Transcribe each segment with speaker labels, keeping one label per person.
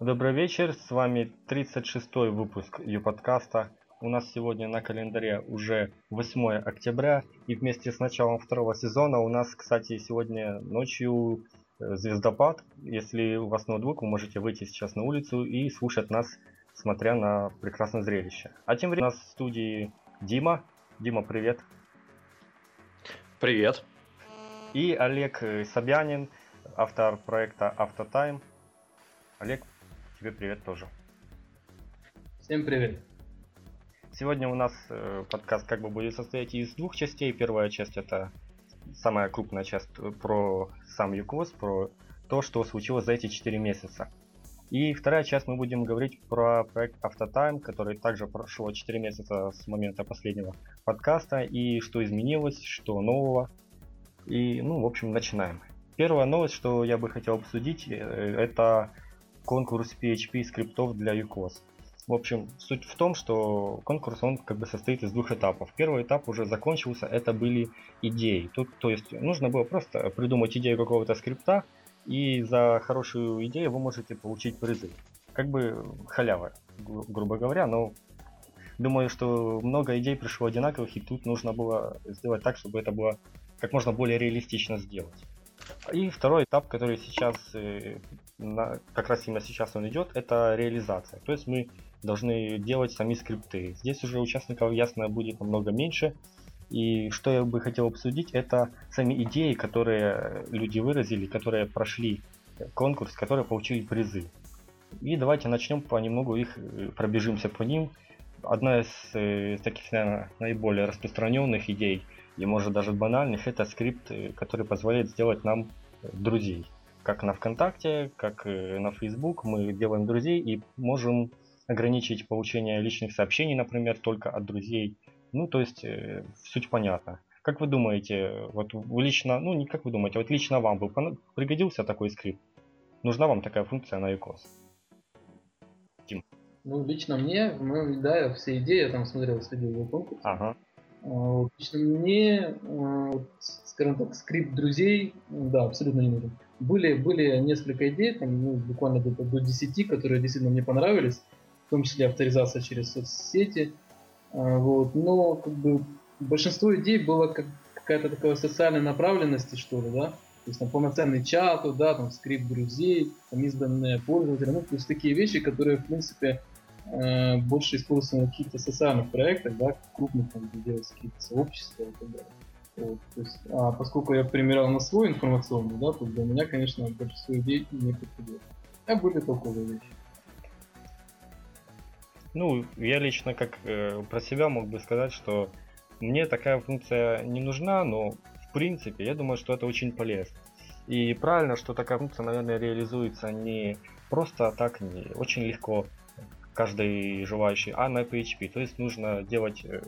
Speaker 1: Добрый вечер, с вами 36-й выпуск Ю-подкаста. У нас сегодня на календаре уже 8 октября, и вместе с началом второго сезона у нас, кстати, сегодня ночью э, звездопад. Если у вас ноутбук, вы можете выйти сейчас на улицу и слушать нас, смотря на прекрасное зрелище. А тем временем у нас в студии Дима. Дима, привет.
Speaker 2: Привет.
Speaker 1: И Олег Собянин, автор проекта Автотайм. Олег, тебе привет тоже.
Speaker 3: Всем привет.
Speaker 1: Сегодня у нас э, подкаст как бы будет состоять из двух частей. Первая часть это самая крупная часть про сам ЮКОС, про то, что случилось за эти 4 месяца. И вторая часть мы будем говорить про проект Автотайм, который также прошло 4 месяца с момента последнего подкаста, и что изменилось, что нового. И, ну, в общем, начинаем. Первая новость, что я бы хотел обсудить, э, это конкурс PHP скриптов для UCOS. В общем, суть в том, что конкурс он как бы состоит из двух этапов. Первый этап уже закончился, это были идеи. Тут, то есть нужно было просто придумать идею какого-то скрипта, и за хорошую идею вы можете получить призы. Как бы халява, гру- грубо говоря, но думаю, что много идей пришло одинаковых, и тут нужно было сделать так, чтобы это было как можно более реалистично сделать. И второй этап, который сейчас, э, на, как раз именно сейчас он идет, это реализация. То есть мы должны делать сами скрипты. Здесь уже участников ясно будет намного меньше. И что я бы хотел обсудить, это сами идеи, которые люди выразили, которые прошли конкурс, которые получили призы. И давайте начнем понемногу их, э, пробежимся по ним. Одна из, э, таких, наверное, наиболее распространенных идей, и может даже банальных, это скрипт, э, который позволяет сделать нам э, друзей. Как на ВКонтакте, как э, на Facebook мы делаем друзей и можем ограничить получение личных сообщений, например, только от друзей. Ну, то есть, э, суть понятна. Как вы думаете, вот лично, ну не как вы думаете, вот лично вам бы пригодился такой скрипт? Нужна вам такая функция на iOS?
Speaker 3: Ну, лично мне, моем, да, все идеи, я там смотрел, следил за конкурс.
Speaker 1: Ага.
Speaker 3: А, Лично мне, вот, скажем так, скрипт друзей, да, абсолютно не нужен. Были, были несколько идей, там, ну, буквально где-то до 10, которые действительно мне понравились, в том числе авторизация через соцсети. А, Вот, но как бы большинство идей было как какая-то такая социальной направленности, что ли, да, то есть там полноценный чат, да, там скрипт друзей, там изданные пользователи, ну, то есть такие вещи, которые, в принципе, э, больше используются на каких-то социальных проектах, да, крупных там, где какие-то сообщества и так далее. Вот, то есть, а поскольку я примерял на свой информационный, да, то для меня, конечно, большинство идей не подходило. А были толковые вещи.
Speaker 1: Ну, я лично как э, про себя мог бы сказать, что мне такая функция не нужна, но в принципе я думаю, что это очень полезно. И правильно, что такая функция, наверное, реализуется не просто так, не очень легко каждый желающий, а на PHP. То есть нужно делать э,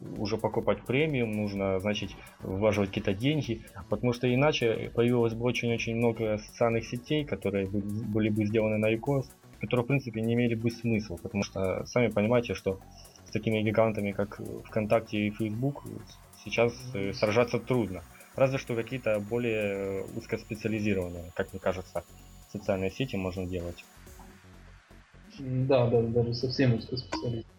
Speaker 1: уже покупать премиум, нужно, значит, вложить какие-то деньги, потому что иначе появилось бы очень-очень много социальных сетей, которые бы- были бы сделаны на iOS, которые, в принципе, не имели бы смысла, потому что сами понимаете, что с такими гигантами, как ВКонтакте и Facebook, сейчас э, сражаться трудно. Разве что какие-то более э, узкоспециализированные, как мне кажется, социальные сети можно делать.
Speaker 3: Да, да, даже совсем узкоспециалистов.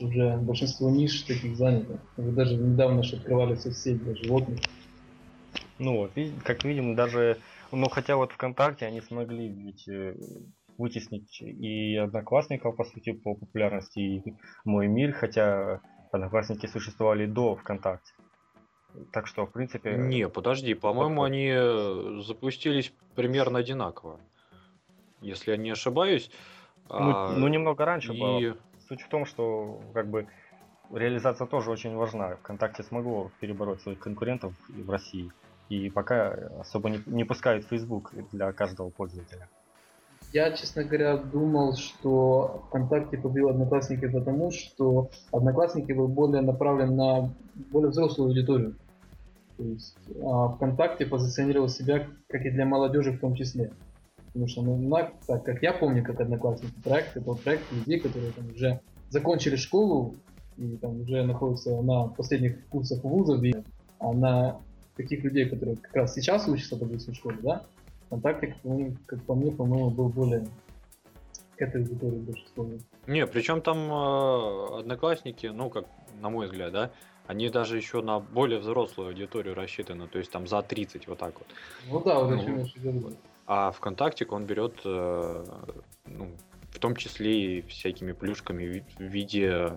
Speaker 3: Уже большинство ниш таких занято. Уже даже недавно же открывали соцсеть для животных.
Speaker 1: Ну вот, как видим, даже, ну хотя вот ВКонтакте они смогли ведь э, вытеснить и Одноклассников, по сути, по популярности, и Мой Мир, хотя Одноклассники существовали до ВКонтакте. Так что, в принципе...
Speaker 2: Не, подожди, по-моему, они э, запустились примерно одинаково. Если я не ошибаюсь.
Speaker 1: Ну,
Speaker 2: А,
Speaker 1: ну, немного раньше
Speaker 2: и-
Speaker 1: было. Суть в том, что как бы реализация тоже очень важна. ВКонтакте смогло перебороть своих конкурентов в России. И пока особо не, не пускают Facebook для каждого пользователя.
Speaker 3: Я, честно говоря, думал, что ВКонтакте побил Одноклассники потому, что Одноклассники был более направлен на более взрослую аудиторию. То есть а ВКонтакте позиционировал себя как и для молодежи в том числе. Потому что, ну, на- так как я помню, как Одноклассники проект, это вот проект людей, которые там уже закончили школу и там уже находятся на последних курсах вузов, и, а на таких людей, которые как раз сейчас учатся, допустим, в школе, да, ВКонтакте, ну, как по мне, по-моему, был более к этой аудитории больше склонен.
Speaker 2: Не, причем там э, одноклассники, ну, как на мой взгляд, да, они даже еще на более взрослую аудиторию рассчитаны, то есть там за 30 вот так вот.
Speaker 3: Ну да, вот
Speaker 2: Ну,
Speaker 3: о чем я еще говорю.
Speaker 2: А ВКонтакте он берет, э, ну, в том числе и всякими плюшками в виде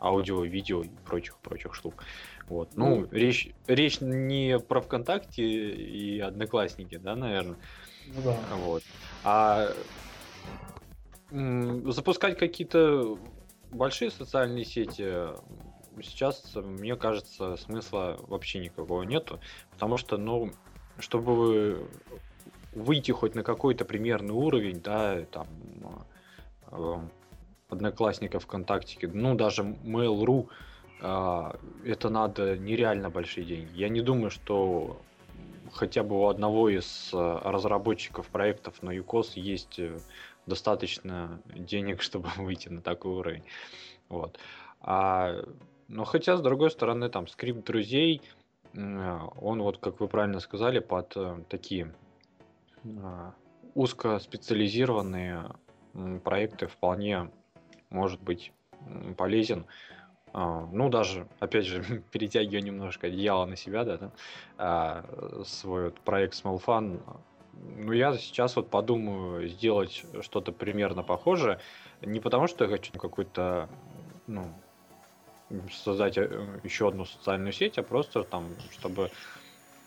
Speaker 2: аудио, видео и прочих прочих штук. Вот. Ну,
Speaker 3: Ну.
Speaker 2: речь, речь не про ВКонтакте и Одноклассники, да, наверное.
Speaker 3: Ну да.
Speaker 2: Вот. А м, запускать какие-то большие социальные сети сейчас, мне кажется, смысла вообще никакого нету. Потому что, ну, чтобы выйти хоть на какой-то примерный уровень, да, там, э, Одноклассников, ВКонтакте, ну, даже Mail.ru, а, это надо нереально большие деньги. Я не думаю, что хотя бы у одного из э, разработчиков проектов на ЮКОС есть э, достаточно денег, чтобы выйти на такой уровень. Вот. А, но хотя, с другой стороны, там скрипт друзей, м, он вот, как вы правильно сказали, под э, такие узкоспециализированные м, проекты вполне может быть полезен. А, Ну, даже, опять же, перетягивая немножко одеяло на себя, да, да, а, свой вот проект Small Fun. Ну, я сейчас вот подумаю сделать что-то примерно похожее. Не потому, что я хочу какой-то, ну, создать э, еще одну социальную сеть, а просто там, чтобы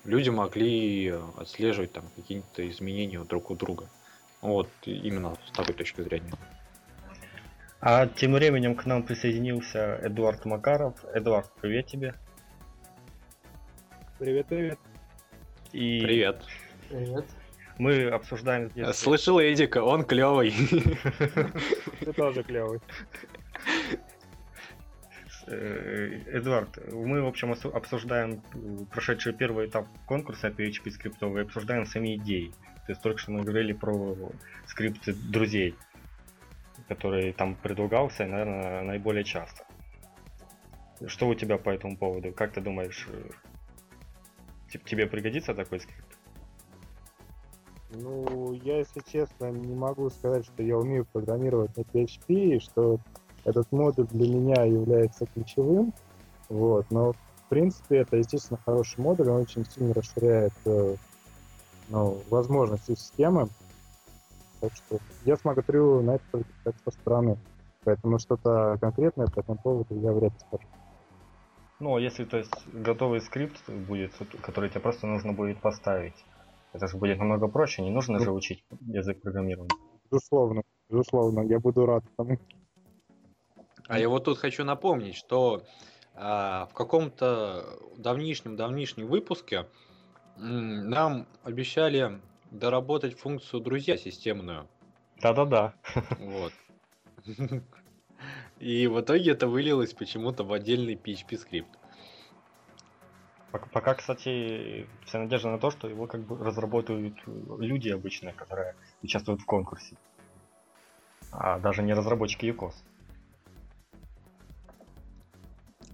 Speaker 2: люди могли отслеживать там какие-то изменения друг у друга. Вот, именно с такой точки зрения.
Speaker 1: А тем временем к нам присоединился Эдуард Макаров. Эдуард, привет тебе.
Speaker 4: Привет, привет.
Speaker 1: И
Speaker 2: Привет.
Speaker 3: Привет.
Speaker 1: мы обсуждаем здесь...
Speaker 2: Слышал Эдика, он клевый.
Speaker 4: Ты тоже клевый.
Speaker 1: Э, Эдуард, мы, в общем, обсуждаем э, прошедший первый этап конкурса PHP скриптовый, обсуждаем сами идеи. То есть только что мы говорили про скрипты друзей, который там предлагался, наверное, наиболее часто. Что у тебя по этому поводу? Как ты думаешь, э, те- тебе пригодится такой скрипт?
Speaker 4: Ну, я, если честно, не могу сказать, что я умею программировать на PHP, что этот модуль для меня является ключевым. Вот, но в принципе это, естественно, хороший модуль, он очень сильно расширяет э, ну, возможности системы. Так что я смотрю на это только как со стороны. Поэтому что-то конкретное по этому поводу я вряд ли скажу.
Speaker 1: Ну, а если, то есть, готовый скрипт будет, который тебе просто нужно будет поставить, это же будет намного проще, не нужно же учить язык программирования.
Speaker 4: Безусловно, безусловно, я буду рад тому.
Speaker 2: А я вот тут хочу напомнить, что а, в каком-то давнишнем-давнишнем выпуске м, нам обещали доработать функцию друзья системную.
Speaker 1: Да-да-да.
Speaker 2: Вот. И в итоге это вылилось почему-то в отдельный PHP скрипт.
Speaker 1: Пока, пока, кстати, вся надежда на то, что его как бы разработают люди обычные, которые участвуют в конкурсе. А даже не разработчики ЮКОС.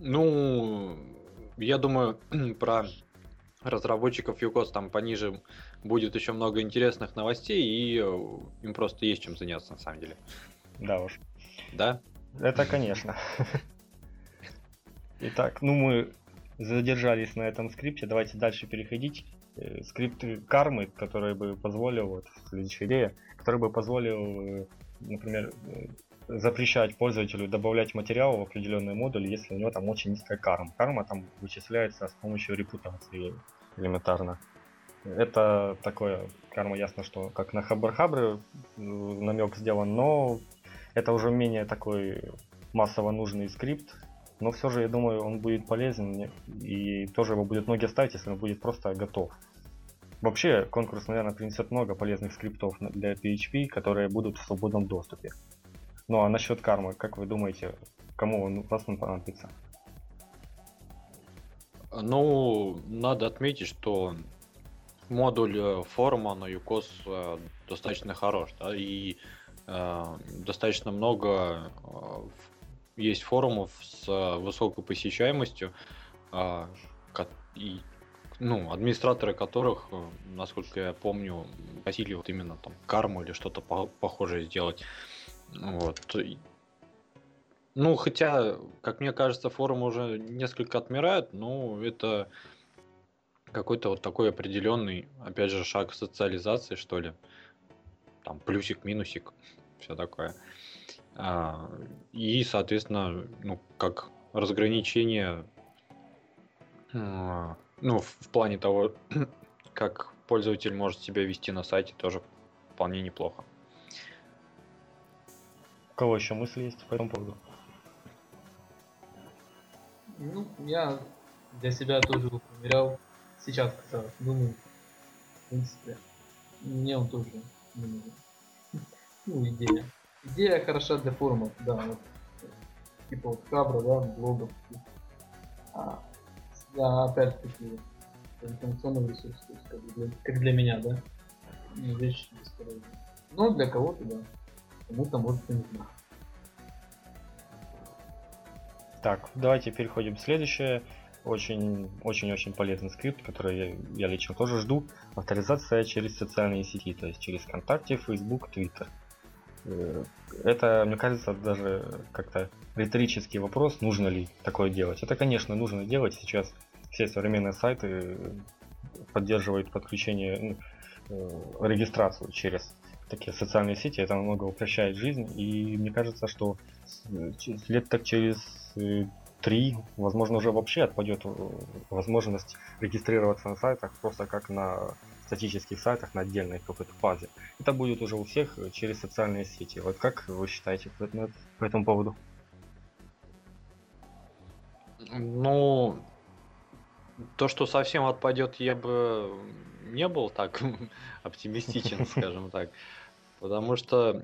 Speaker 2: Ну, я думаю, про разработчиков ЮКОС там пониже будет еще много интересных новостей, и э, им просто есть чем заняться на самом деле.
Speaker 1: Да уж.
Speaker 2: Да?
Speaker 1: Это конечно. Итак, ну мы задержались на этом скрипте. Давайте дальше переходить. Э, Скрипт кармы, который бы позволил, вот следующая идея, который бы позволил, э, например, запрещать пользователю добавлять материал в определенный модуль, если у него там очень низкая карма. Карма там вычисляется с помощью репутации элементарно. Это такое, карма ясно, что как на Хабрахабре намек сделан, но это уже менее такой массово нужный скрипт, но все же, я думаю, он будет полезен и тоже его будет многие ставить, если он будет просто готов. Вообще, конкурс, наверное, принесет много полезных скриптов для PHP, которые будут в свободном доступе. Ну а насчет кармы, как вы думаете, кому он вас он понадобится?
Speaker 2: Ну, надо отметить, что модуль э, форума на ЮКОС э, достаточно хорош, да, и э, достаточно много э, есть форумов с э, высокой посещаемостью, ко- и ну, администраторы которых, э, насколько я помню, просили вот именно там карму или что-то по- похожее сделать. Вот. Ну, хотя, как мне кажется, форумы уже несколько отмирают, но это какой-то вот такой определенный, опять же, шаг социализации, что ли. Там плюсик, минусик, все такое. А, и, соответственно, ну, как разграничение, а, ну, в, в плане того, как пользователь может себя вести на сайте, тоже вполне неплохо.
Speaker 1: У кого еще мысли есть по этому поводу?
Speaker 3: Ну, я для себя тоже его проверял. Сейчас, кстати, думаю, в принципе, мне он тоже не нужен. Ну, идея. Идея хороша для форумов, да, вот, типа вот хабра, да, блогов. А, да, опять-таки, информационный ресурс, то есть, как, для, как для меня, да, вещь бесполезная. Но для кого-то, да, кому-то может и нужна.
Speaker 1: Так, давайте переходим к следующее. Очень, очень, очень полезный скрипт, который я, я лично тоже жду. Авторизация через социальные сети, то есть через ВКонтакте, Facebook, Twitter. Э, это, мне кажется, даже как-то риторический вопрос, нужно ли такое делать. Это, конечно, нужно делать. Сейчас все современные сайты поддерживают подключение, ну, э, регистрацию через такие социальные сети. Это намного упрощает жизнь. И мне кажется, что лет так через э, три, возможно, уже вообще отпадет возможность регистрироваться на сайтах просто как на статических сайтах на отдельной какой-то базе. Это будет уже у всех через социальные сети. Вот как вы считаете по этому поводу?
Speaker 2: Ну, то, что совсем отпадет, я бы не был так оптимистичен, скажем так. Потому что,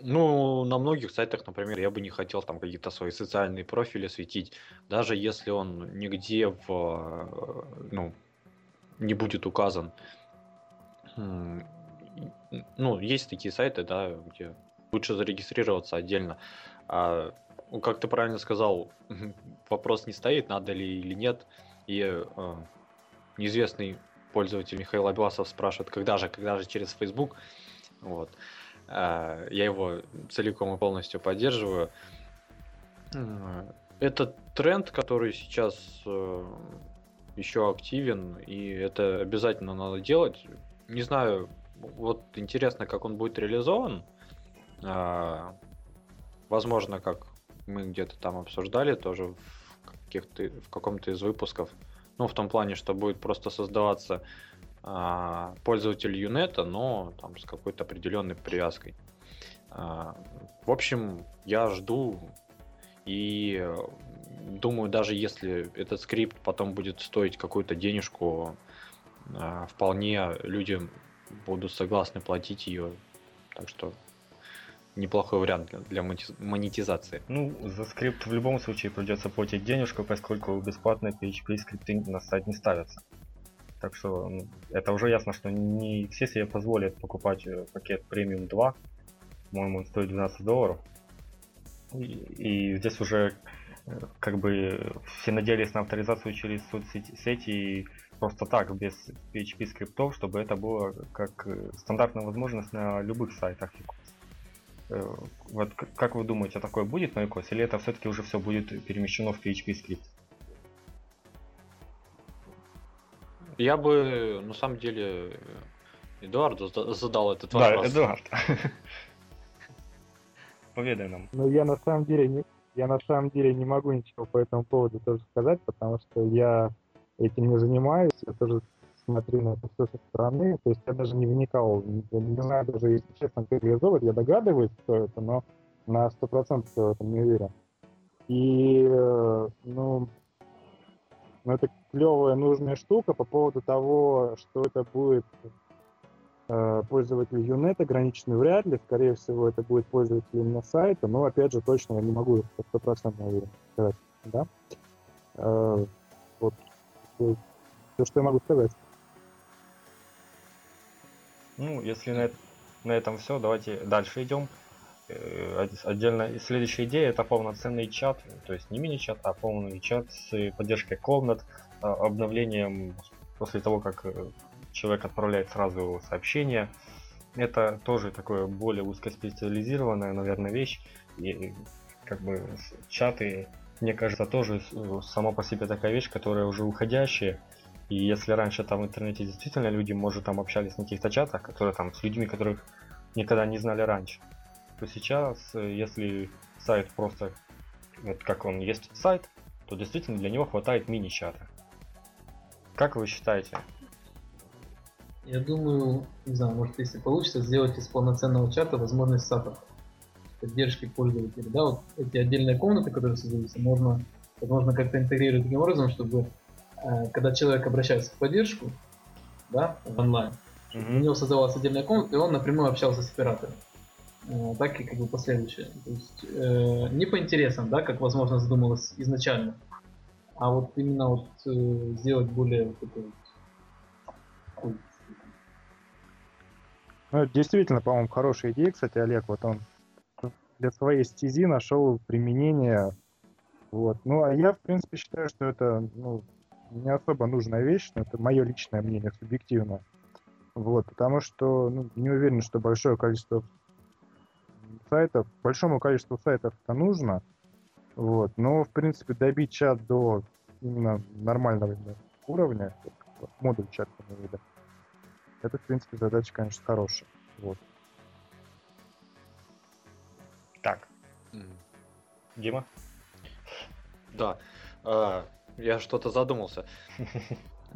Speaker 2: ну, на многих сайтах, например, я бы не хотел там какие-то свои социальные профили светить, даже если он нигде в, ну, не будет указан. Ну, есть такие сайты, да, где лучше зарегистрироваться отдельно. А, ну, как ты правильно сказал, вопрос не стоит, надо ли или нет. И э, неизвестный пользователь Михаил Абиласов спрашивает, когда же, когда же через Facebook. Вот. Э, я его целиком и полностью поддерживаю. Это тренд, который сейчас э, еще активен, и это обязательно надо делать не знаю, вот интересно, как он будет реализован. А, возможно, как мы где-то там обсуждали тоже в, каких-то, в каком-то из выпусков. Ну, в том плане, что будет просто создаваться а, пользователь Юнета, но там с какой-то определенной привязкой. А, в общем, я жду и думаю, даже если этот скрипт потом будет стоить какую-то денежку, а, вполне люди будут согласны платить ее. Так что неплохой вариант для монетизации.
Speaker 1: Ну, за скрипт в любом случае придется платить денежку, поскольку бесплатно PHP скрипты на сайт не ставятся. Так что ну, это уже ясно, что не все себе позволят покупать э, пакет премиум 2. По-моему, он стоит 12 долларов. И, и здесь уже э, как бы все надеялись на авторизацию через соцсети просто так, без PHP скриптов, чтобы это было как э, стандартная возможность на любых сайтах Вот как вы думаете, такое будет на iOS, или это все-таки уже все будет перемещено в PHP скрипт?
Speaker 2: Я бы, на самом деле, Эдуарду задал этот вопрос.
Speaker 1: Да, Эдуард. Поведай нам.
Speaker 4: Ну, я на самом деле не, я на самом деле не могу ничего по этому поводу тоже сказать, потому что я этим не занимаюсь, я тоже смотрю на это все со стороны, то есть я даже не вникал, не, знаю даже, если честно, как реализовывать, я догадываюсь, что это, но на сто процентов в этом не уверен. И, ну, ну, это клевая, нужная штука по поводу того, что это будет э, пользователь Unet ограниченный вряд ли, скорее всего, это будет пользователь именно сайта, но, опять же, точно я не могу стопроцентно уверен сказать, да. Э, вот все, что я могу сказать.
Speaker 1: Ну, если на, на этом все, давайте дальше идем. Э, отдельно следующая идея это полноценный чат, то есть не мини-чат, а полный чат с поддержкой комнат, а, обновлением после того, как э, человек отправляет сразу сообщение. Это тоже такое более узкоспециализированная, наверное, вещь. И как бы чаты, мне кажется, тоже э, сама по себе такая вещь, которая уже уходящая. И если раньше там в интернете действительно люди, может, там общались на каких-то чатах, которые там с людьми, которых никогда не знали раньше, то сейчас, э, если сайт просто, вот как он есть сайт, то действительно для него хватает мини-чата. Как вы считаете?
Speaker 3: Я думаю, не знаю, может если получится, сделать из полноценного чата возможность саппорта поддержки пользователей. Да, вот эти отдельные комнаты, которые создаются, можно, возможно, как-то интегрировать таким образом, чтобы когда человек обращается в поддержку, да, в онлайн, mm-hmm. у него создавалась отдельная комната, и он напрямую общался с оператором. Э, так и как бы последующее. То есть э, не по интересам, да, как возможно задумалось изначально, а вот именно вот э, сделать более вот такой вот,
Speaker 4: ну, действительно, по-моему, хорошая идея, кстати, Олег, вот он для своей стези нашел применение. Вот. Ну, а я, в принципе, считаю, что это ну, не особо нужная вещь, но это мое личное мнение, субъективно. Вот, потому что ну, не уверен, что большое количество сайтов, большому количеству сайтов это нужно. Вот, но, в принципе, добить чат до именно нормального уровня, модуль чата, это, в принципе, задача, конечно, хорошая. Вот.
Speaker 1: Так. Дима?
Speaker 2: Да. А, я что-то задумался.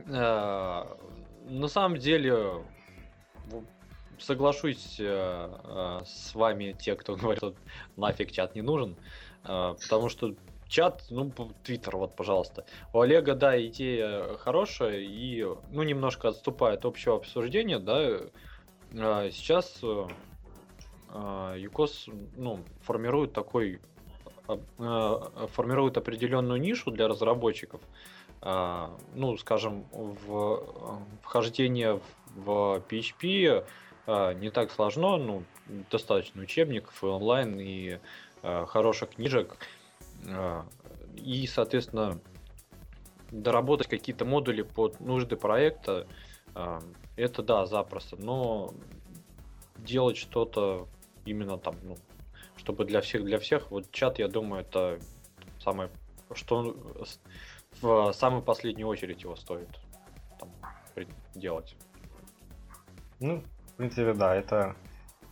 Speaker 2: А, на самом деле, соглашусь а, с вами, те, кто говорит, что нафиг чат не нужен, потому что чат, ну, Твиттер, вот, пожалуйста. У Олега, да, идея хорошая, и, ну, немножко отступает от общего обсуждения, да, сейчас ЮКОС ну, формирует такой формирует определенную нишу для разработчиков. А, ну, скажем, в вхождение в PHP не так сложно, ну, достаточно учебников и онлайн, и хороших книжек. И, соответственно, доработать какие-то модули под нужды проекта, это да, запросто. Но делать что-то именно там, ну, чтобы для всех, для всех, вот чат, я думаю, это самое, что в самую последнюю очередь его стоит там, делать.
Speaker 1: Ну, в принципе, да, это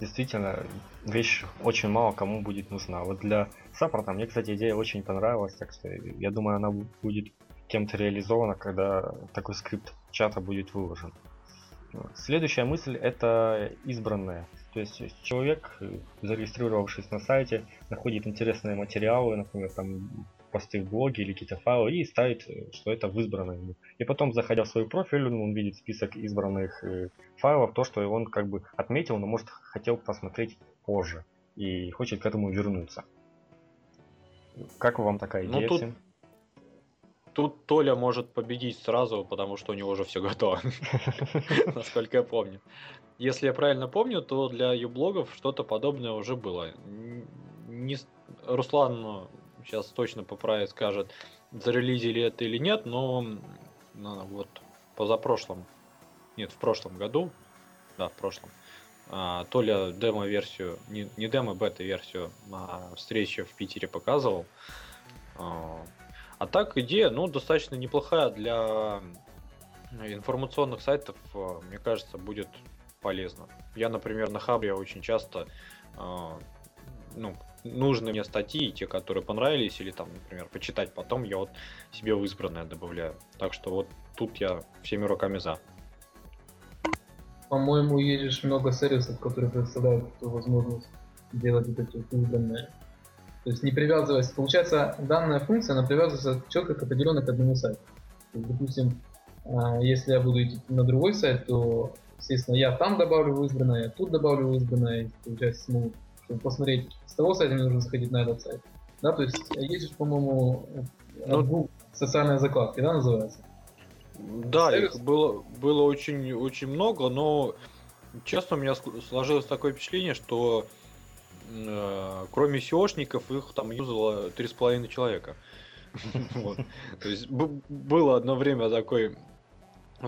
Speaker 1: действительно вещь очень мало кому будет нужна. Вот для саппорта мне, кстати, идея очень понравилась, так что я думаю, она будет кем-то реализована, когда такой скрипт чата будет выложен. Следующая мысль это избранное. То есть человек, зарегистрировавшись на сайте, находит интересные материалы, например, там посты в блоге или какие-то файлы и ставит, что это в избранное ему. И потом, заходя в свой профиль, он видит список избранных э, файлов, то, что он как бы отметил, но может хотел посмотреть позже и хочет к этому вернуться. Как вам такая ну, идея?
Speaker 2: Ну, тут, тут Толя может победить сразу, потому что у него уже все готово, насколько я помню. Если я правильно помню, то для юблогов что-то подобное уже было. Не... Руслан сейчас ну, точно поправит, скажет, зарелизили это или нет, но ну, вот позапрошлом, нет, в прошлом году, да, в прошлом, а, то ли демо-версию, не, не демо, бета-версию на встрече в Питере показывал. А, а так идея, ну, достаточно неплохая для информационных сайтов, а, мне кажется, будет полезно. Я, например, на Хабре очень часто э, ну, нужные мне статьи, те, которые понравились, или там, например, почитать потом, я вот себе в избранное добавляю. Так что вот тут я всеми руками за.
Speaker 3: По-моему, есть много сервисов, которые предоставляют эту возможность делать вот эти избранные. То есть не привязываясь, получается, данная функция, она привязывается четко к определенно к одному сайту. То есть, допустим, а, если я буду идти на другой сайт, то Естественно, я там добавлю в избранное, я тут добавлю в избранное, получается, ну, чтобы посмотреть, с того сайта мне нужно заходить на этот сайт. Да, то есть есть, по-моему, ну, социальные закладки, да, называется?
Speaker 2: Да, Сервис? их было, было очень, очень много, но честно, у меня сложилось такое впечатление, что э, кроме SEOшников их там юзало 3,5 человека. То есть было одно время такой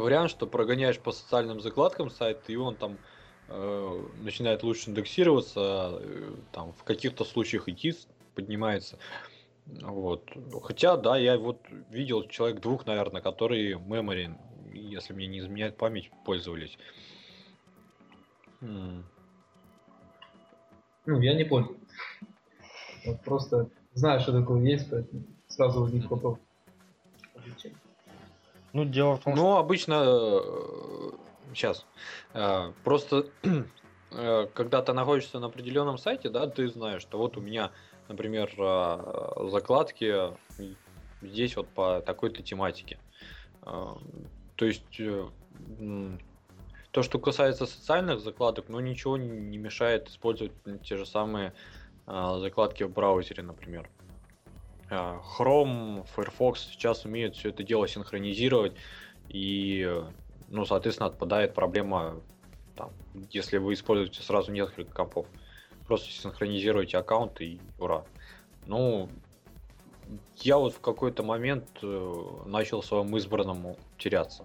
Speaker 2: вариант, что прогоняешь по социальным закладкам сайт, и он там э, начинает лучше индексироваться, э, там в каких-то случаях идти поднимается. Вот. Хотя, да, я вот видел человек двух, наверное, которые memory, если мне не изменяет память, пользовались.
Speaker 3: Ну, я не понял. Вот просто знаю, что такое есть, поэтому сразу возник вопрос.
Speaker 2: Ну, дело в том, Ну, обычно... Сейчас. Э, э, просто э, когда ты находишься на определенном сайте, да, ты знаешь, что вот у меня, например, закладки здесь вот по такой-то тематике. То есть то, что касается социальных закладок, ну ничего не мешает использовать те же самые закладки в браузере, например. А, Chrome, Firefox сейчас умеют все это дело синхронизировать, и, ну, соответственно, отпадает проблема, там, если вы используете сразу несколько компов. Просто синхронизируете аккаунт и ура. Ну, я вот в какой-то момент э, начал своему избранному теряться.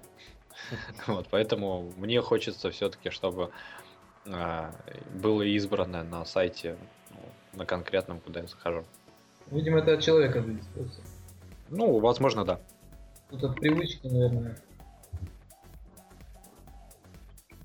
Speaker 2: Вот, поэтому мне хочется все-таки, чтобы э, было избранное на сайте, ну, на конкретном, куда я захожу.
Speaker 3: Видимо, это от человека зависит.
Speaker 2: Ну, возможно, да.
Speaker 3: Тут от привычки, наверное.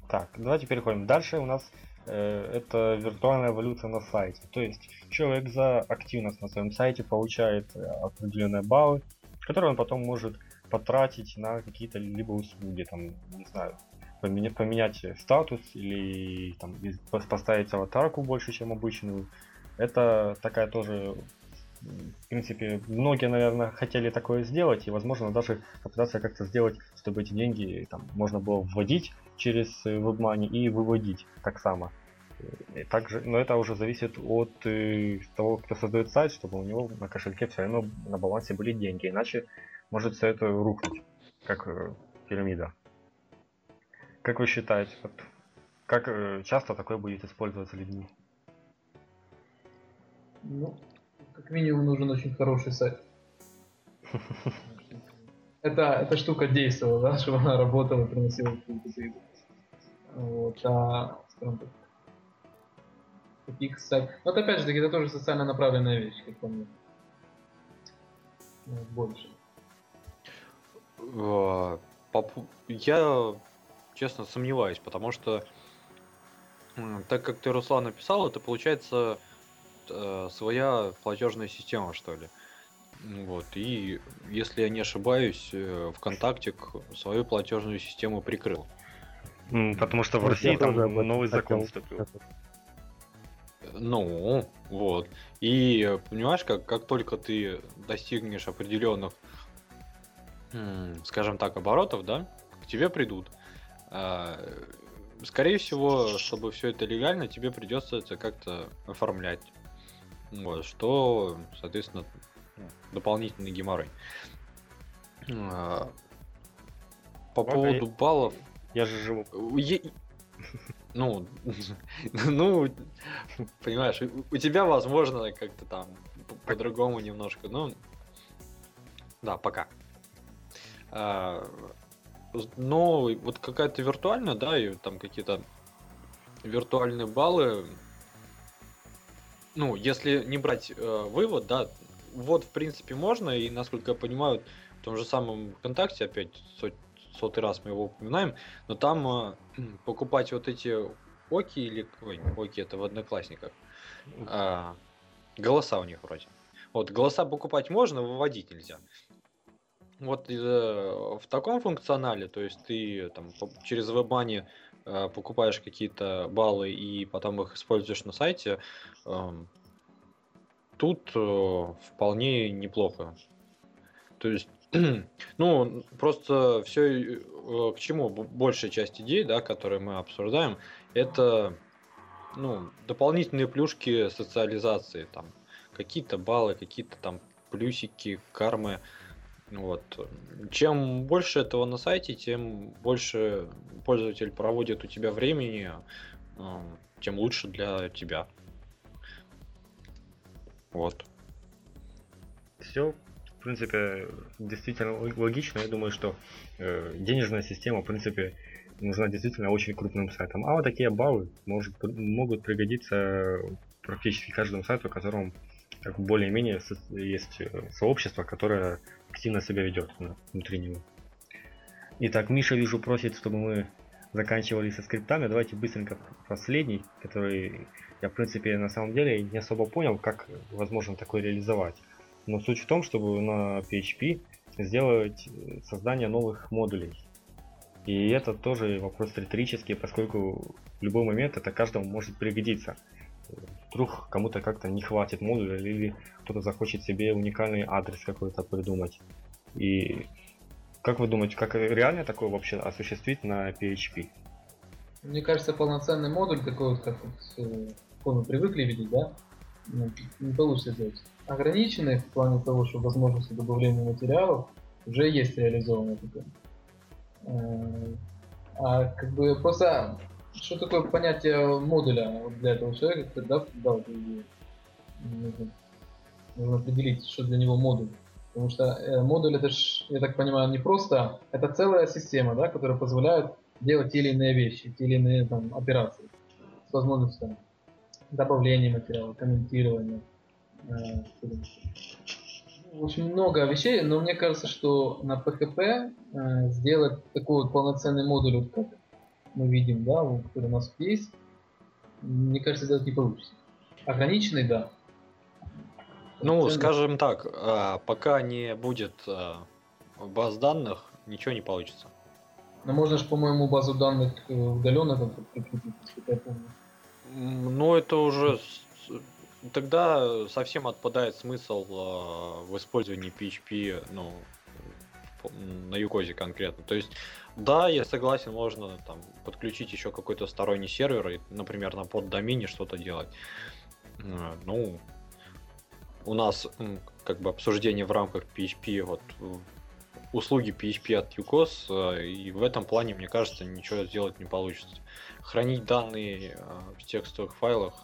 Speaker 1: Так, давайте переходим. Дальше у нас э, это виртуальная валюта на сайте. То есть человек за активность на своем сайте получает э, определенные баллы, которые он потом может потратить на какие-то либо услуги, там, не знаю, поменять, поменять статус или там, поставить аватарку больше, чем обычную. Это такая тоже в принципе, многие, наверное, хотели такое сделать, и, возможно, даже попытаться как-то сделать, чтобы эти деньги там, можно было вводить через WebMoney и выводить так само. И также, но это уже зависит от э, того, кто создает сайт, чтобы у него на кошельке все равно на балансе были деньги, иначе может все это рухнуть, как э, пирамида. Как вы считаете, вот, как э, часто такое будет использоваться людьми?
Speaker 3: Ну, как минимум нужен очень хороший сайт. Это, эта штука действовала, да, чтобы она работала, приносила какую-то прибыль. Вот, а, скажем так, таких сайтов... Вот опять же таки, это тоже социально направленная вещь, как по мне. Больше.
Speaker 2: А, я, честно, сомневаюсь, потому что так как ты, Руслан, написал, это получается э, своя платежная система, что ли. Вот, и если я не ошибаюсь, э, ВКонтакте свою платежную систему прикрыл.
Speaker 1: Потому что в России там новый закон вступил.
Speaker 2: Ну, вот. И понимаешь, как, как только ты достигнешь определенных, скажем так, оборотов, да, к тебе придут. А, скорее всего, чтобы все это легально, тебе придется это как-то оформлять. Вот, что, соответственно, дополнительный геморрой. А, по Ладно, поводу баллов...
Speaker 1: Я же живу.
Speaker 2: Я... Ну, ну, понимаешь, у тебя, возможно, как-то там по-другому немножко, ну, да, пока. А, но вот какая-то виртуальная, да, и там какие-то виртуальные баллы, ну, если не брать э, вывод, да, вот в принципе можно, и насколько я понимаю, в том же самом ВКонтакте, опять сот, сотый раз мы его упоминаем, но там э, покупать вот эти оки или, ой, оки это в одноклассниках, э, голоса у них вроде. Вот, голоса покупать можно, выводить нельзя. Вот э, в таком функционале, то есть ты там через Э, покупаешь какие-то баллы и потом их используешь на сайте, эм, тут э, вполне неплохо. То есть, ну, просто все э, к чему большая часть идей, да, которые мы обсуждаем, это ну, дополнительные плюшки социализации, там, какие-то баллы, какие-то там плюсики, кармы, вот. Чем больше этого на сайте, тем больше пользователь проводит у тебя времени, а, тем лучше для тебя. Вот.
Speaker 1: Все, в принципе, действительно логично. Я думаю, что э, денежная система, в принципе, нужна действительно очень крупным сайтам. А вот такие баллы может, могут пригодиться практически каждому сайту, в котором как более-менее есть э, сообщество, которое активно себя ведет внутри него. Итак, Миша, вижу, просит, чтобы мы заканчивали со скриптами. Давайте быстренько последний, который я, в принципе, на самом деле не особо понял, как возможно такое реализовать. Но суть в том, чтобы на PHP сделать э, создание новых модулей. И это тоже вопрос риторический, поскольку в любой момент это каждому может пригодиться. Вдруг кому-то как-то не хватит модуля, или кто-то захочет себе уникальный адрес какой-то придумать. И как вы думаете, как реально такое вообще осуществить на PHP?
Speaker 3: Мне кажется, полноценный модуль такой вот, как вот, мы привыкли видеть, да, ну, не получится сделать. Ограниченный в плане того, что возможности добавления материалов уже есть реализовано такое. Э, а как бы просто что такое понятие модуля для этого человека, когда да, вот, нужно, нужно определить, что для него модуль. Потому что э, модуль это ж, я так понимаю, не просто, это целая система, да, которая позволяет делать те или иные вещи, те или иные там, операции с возможностью добавления материала, комментирования. Э, очень много вещей, но мне кажется, что на PHP э, сделать такой вот полноценный модуль, как мы видим, да, который у нас есть, мне кажется, сделать не получится. Ограниченный, да.
Speaker 2: Ну, Ценность... скажем так, а, пока не будет а, баз данных, ничего не получится.
Speaker 3: Но можно же, по-моему, базу данных э, удаленно там прикрепить, я помню.
Speaker 2: Ну, это уже тогда совсем отпадает смысл э, в использовании PHP, ну, на Юкозе конкретно. То есть, да, я согласен, можно там подключить еще какой-то сторонний сервер и, например, на поддомене что-то делать. Э, ну, у нас как бы обсуждение в рамках PHP, вот услуги PHP от UCOS, э, и в этом плане, мне кажется, ничего сделать не получится. Хранить данные э, в текстовых файлах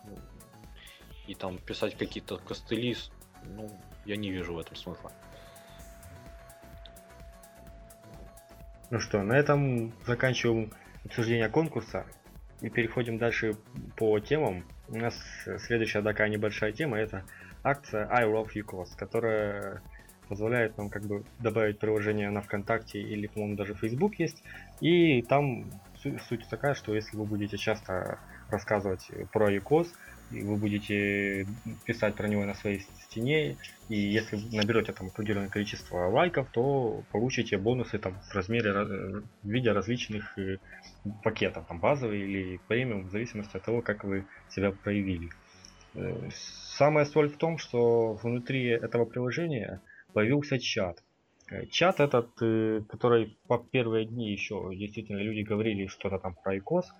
Speaker 2: и там писать какие-то костыли, ну, я не вижу в этом смысла.
Speaker 1: Ну что, на этом заканчиваем обсуждение конкурса и переходим дальше по темам. У нас следующая такая небольшая тема это акция I Love UCOS, которая позволяет нам как бы добавить приложение на ВКонтакте или, по-моему, даже Facebook есть. И там суть такая, что если вы будете часто рассказывать про UCOS, вы будете писать про него на своей стене, и если наберете там определенное количество лайков, то получите бонусы там в размере, в виде различных э, пакетов, там базовый или премиум, в зависимости от того, как вы себя проявили. Э, самая соль в том, что внутри этого приложения появился чат. Э, чат этот, который по первые дни еще действительно люди говорили что-то там про икос,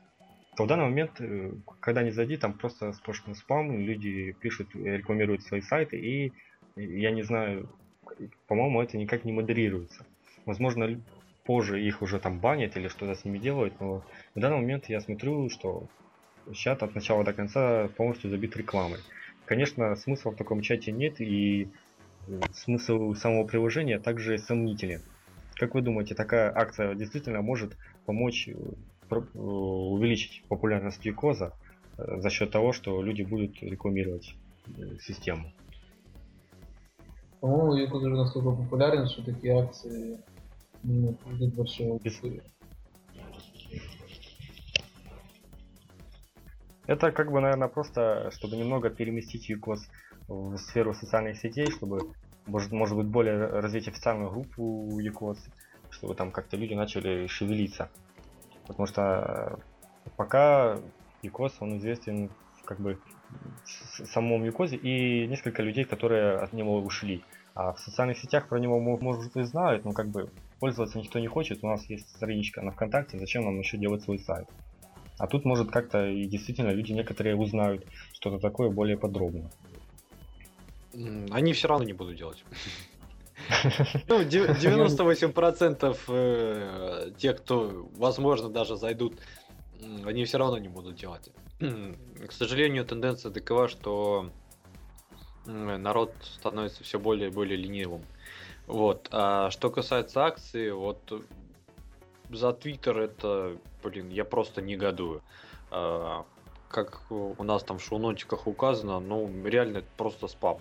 Speaker 1: то в данный момент, э, когда не зайди, там просто сплошной спам, люди пишут, рекламируют свои сайты, и я не знаю, по-моему, это никак не модерируется. Возможно, позже их уже там банят или что-то с ними делают, но в данный момент я смотрю, что чат от начала до конца полностью забит рекламой. Конечно, смысла в таком чате нет, и э, смысл самого приложения также сомнителен. Как вы думаете, такая акция действительно может помочь э, Э, увеличить популярность Юкоза э, за счет того, что люди будут рекламировать э, систему.
Speaker 3: По-моему, Юкоз уже настолько популярен, что такие акции не ждут большого
Speaker 1: Это как бы, наверное, просто, чтобы немного переместить Юкос в сферу социальных сетей, чтобы, может, может быть, более развить официальную группу Юкос, чтобы там как-то люди начали шевелиться. Потому что э, пока Юкос, он известен как бы в самом Юкозе и несколько людей, которые от него ушли. А в социальных сетях про него может и знают, но как бы пользоваться никто не хочет. У нас есть страничка на ВКонтакте, зачем нам еще делать свой сайт? А тут может как-то и действительно люди некоторые узнают что-то такое более подробно.
Speaker 2: Они все равно не будут делать. Ну, 98% э, тех, кто, возможно, даже зайдут, они все равно не будут делать. К сожалению, тенденция такова, что народ становится все более и более ленивым. Вот. А что касается акции, вот за Twitter это, блин, я просто негодую. А, как у нас там в шоу-нотиках указано, ну, реально это просто спам.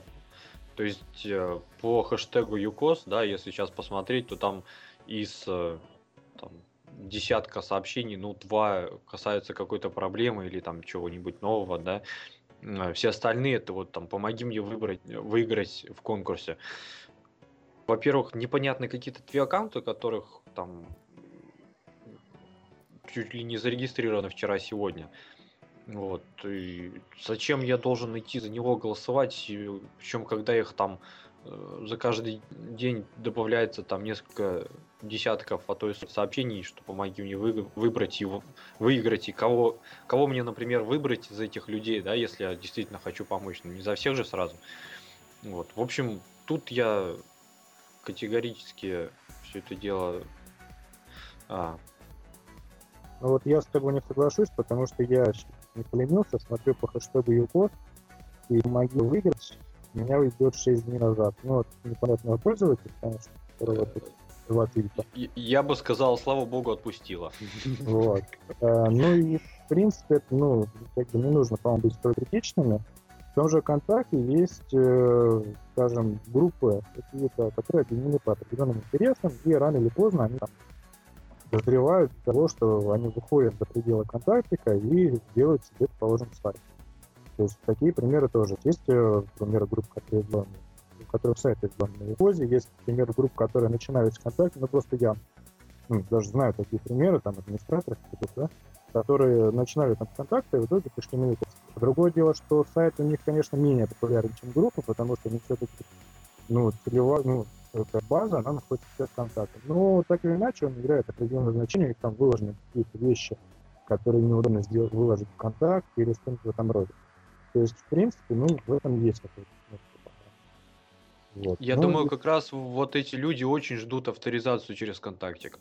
Speaker 2: То есть э, по хэштегу ЮКОС, да, если сейчас посмотреть, то там из э, там, десятка сообщений, ну, два касаются какой-то проблемы или там чего-нибудь нового, да. Э, все остальные это вот там помоги мне выбрать, выиграть в конкурсе. Во-первых, непонятны какие-то твои аккаунты, которых там чуть ли не зарегистрированы вчера-сегодня. Вот. И зачем я должен идти за него голосовать? Причем, когда их там э, за каждый день добавляется там несколько десятков, а то и сообщений, что помоги мне вы, выбрать его, выиграть, и кого, кого мне, например, выбрать из этих людей, да, если я действительно хочу помочь, ну не за всех же сразу. Вот. В общем, тут я категорически все это дело а,
Speaker 4: ну вот я с тобой не соглашусь, потому что я не поленился, смотрю по хэштегу ЮКОС, и могу выиграть, меня уйдет 6 дней назад. Ну, вот непонятного пользователя, конечно, которого тут два твита.
Speaker 2: Я бы сказал, слава богу, отпустила.
Speaker 4: Вот. А, ну и, в принципе, ну, как бы не нужно, по-моему, быть столь критичными. В том же ВКонтакте есть, э, скажем, группы какие-то, которые объединены по определенным интересам, и рано или поздно они там дозревают до того, что они выходят за пределы контактика и делают себе, положим, сайт. То есть такие примеры тоже. Есть э, примеры групп, которые сделаны, у которых сайты сделаны на Викозе, есть примеры групп, которые начинают с контакта, ну просто я ну, даже знаю такие примеры, там, администраторов, да, которые начинали там с контакта и в итоге пришли на Викоз. Другое дело, что сайт у них, конечно, менее популярен, чем группа, потому что они все-таки ну, целево, ну, база, она находится в контакте. Но так или иначе он играет определенное значение, там выложены какие-то вещи, которые неудобно сделать, выложить в контакт или что-нибудь в этом роде. То есть, в принципе, ну, в этом есть какой-то
Speaker 2: вот. Я ну, думаю, и... как раз вот эти люди очень ждут авторизацию через контактик.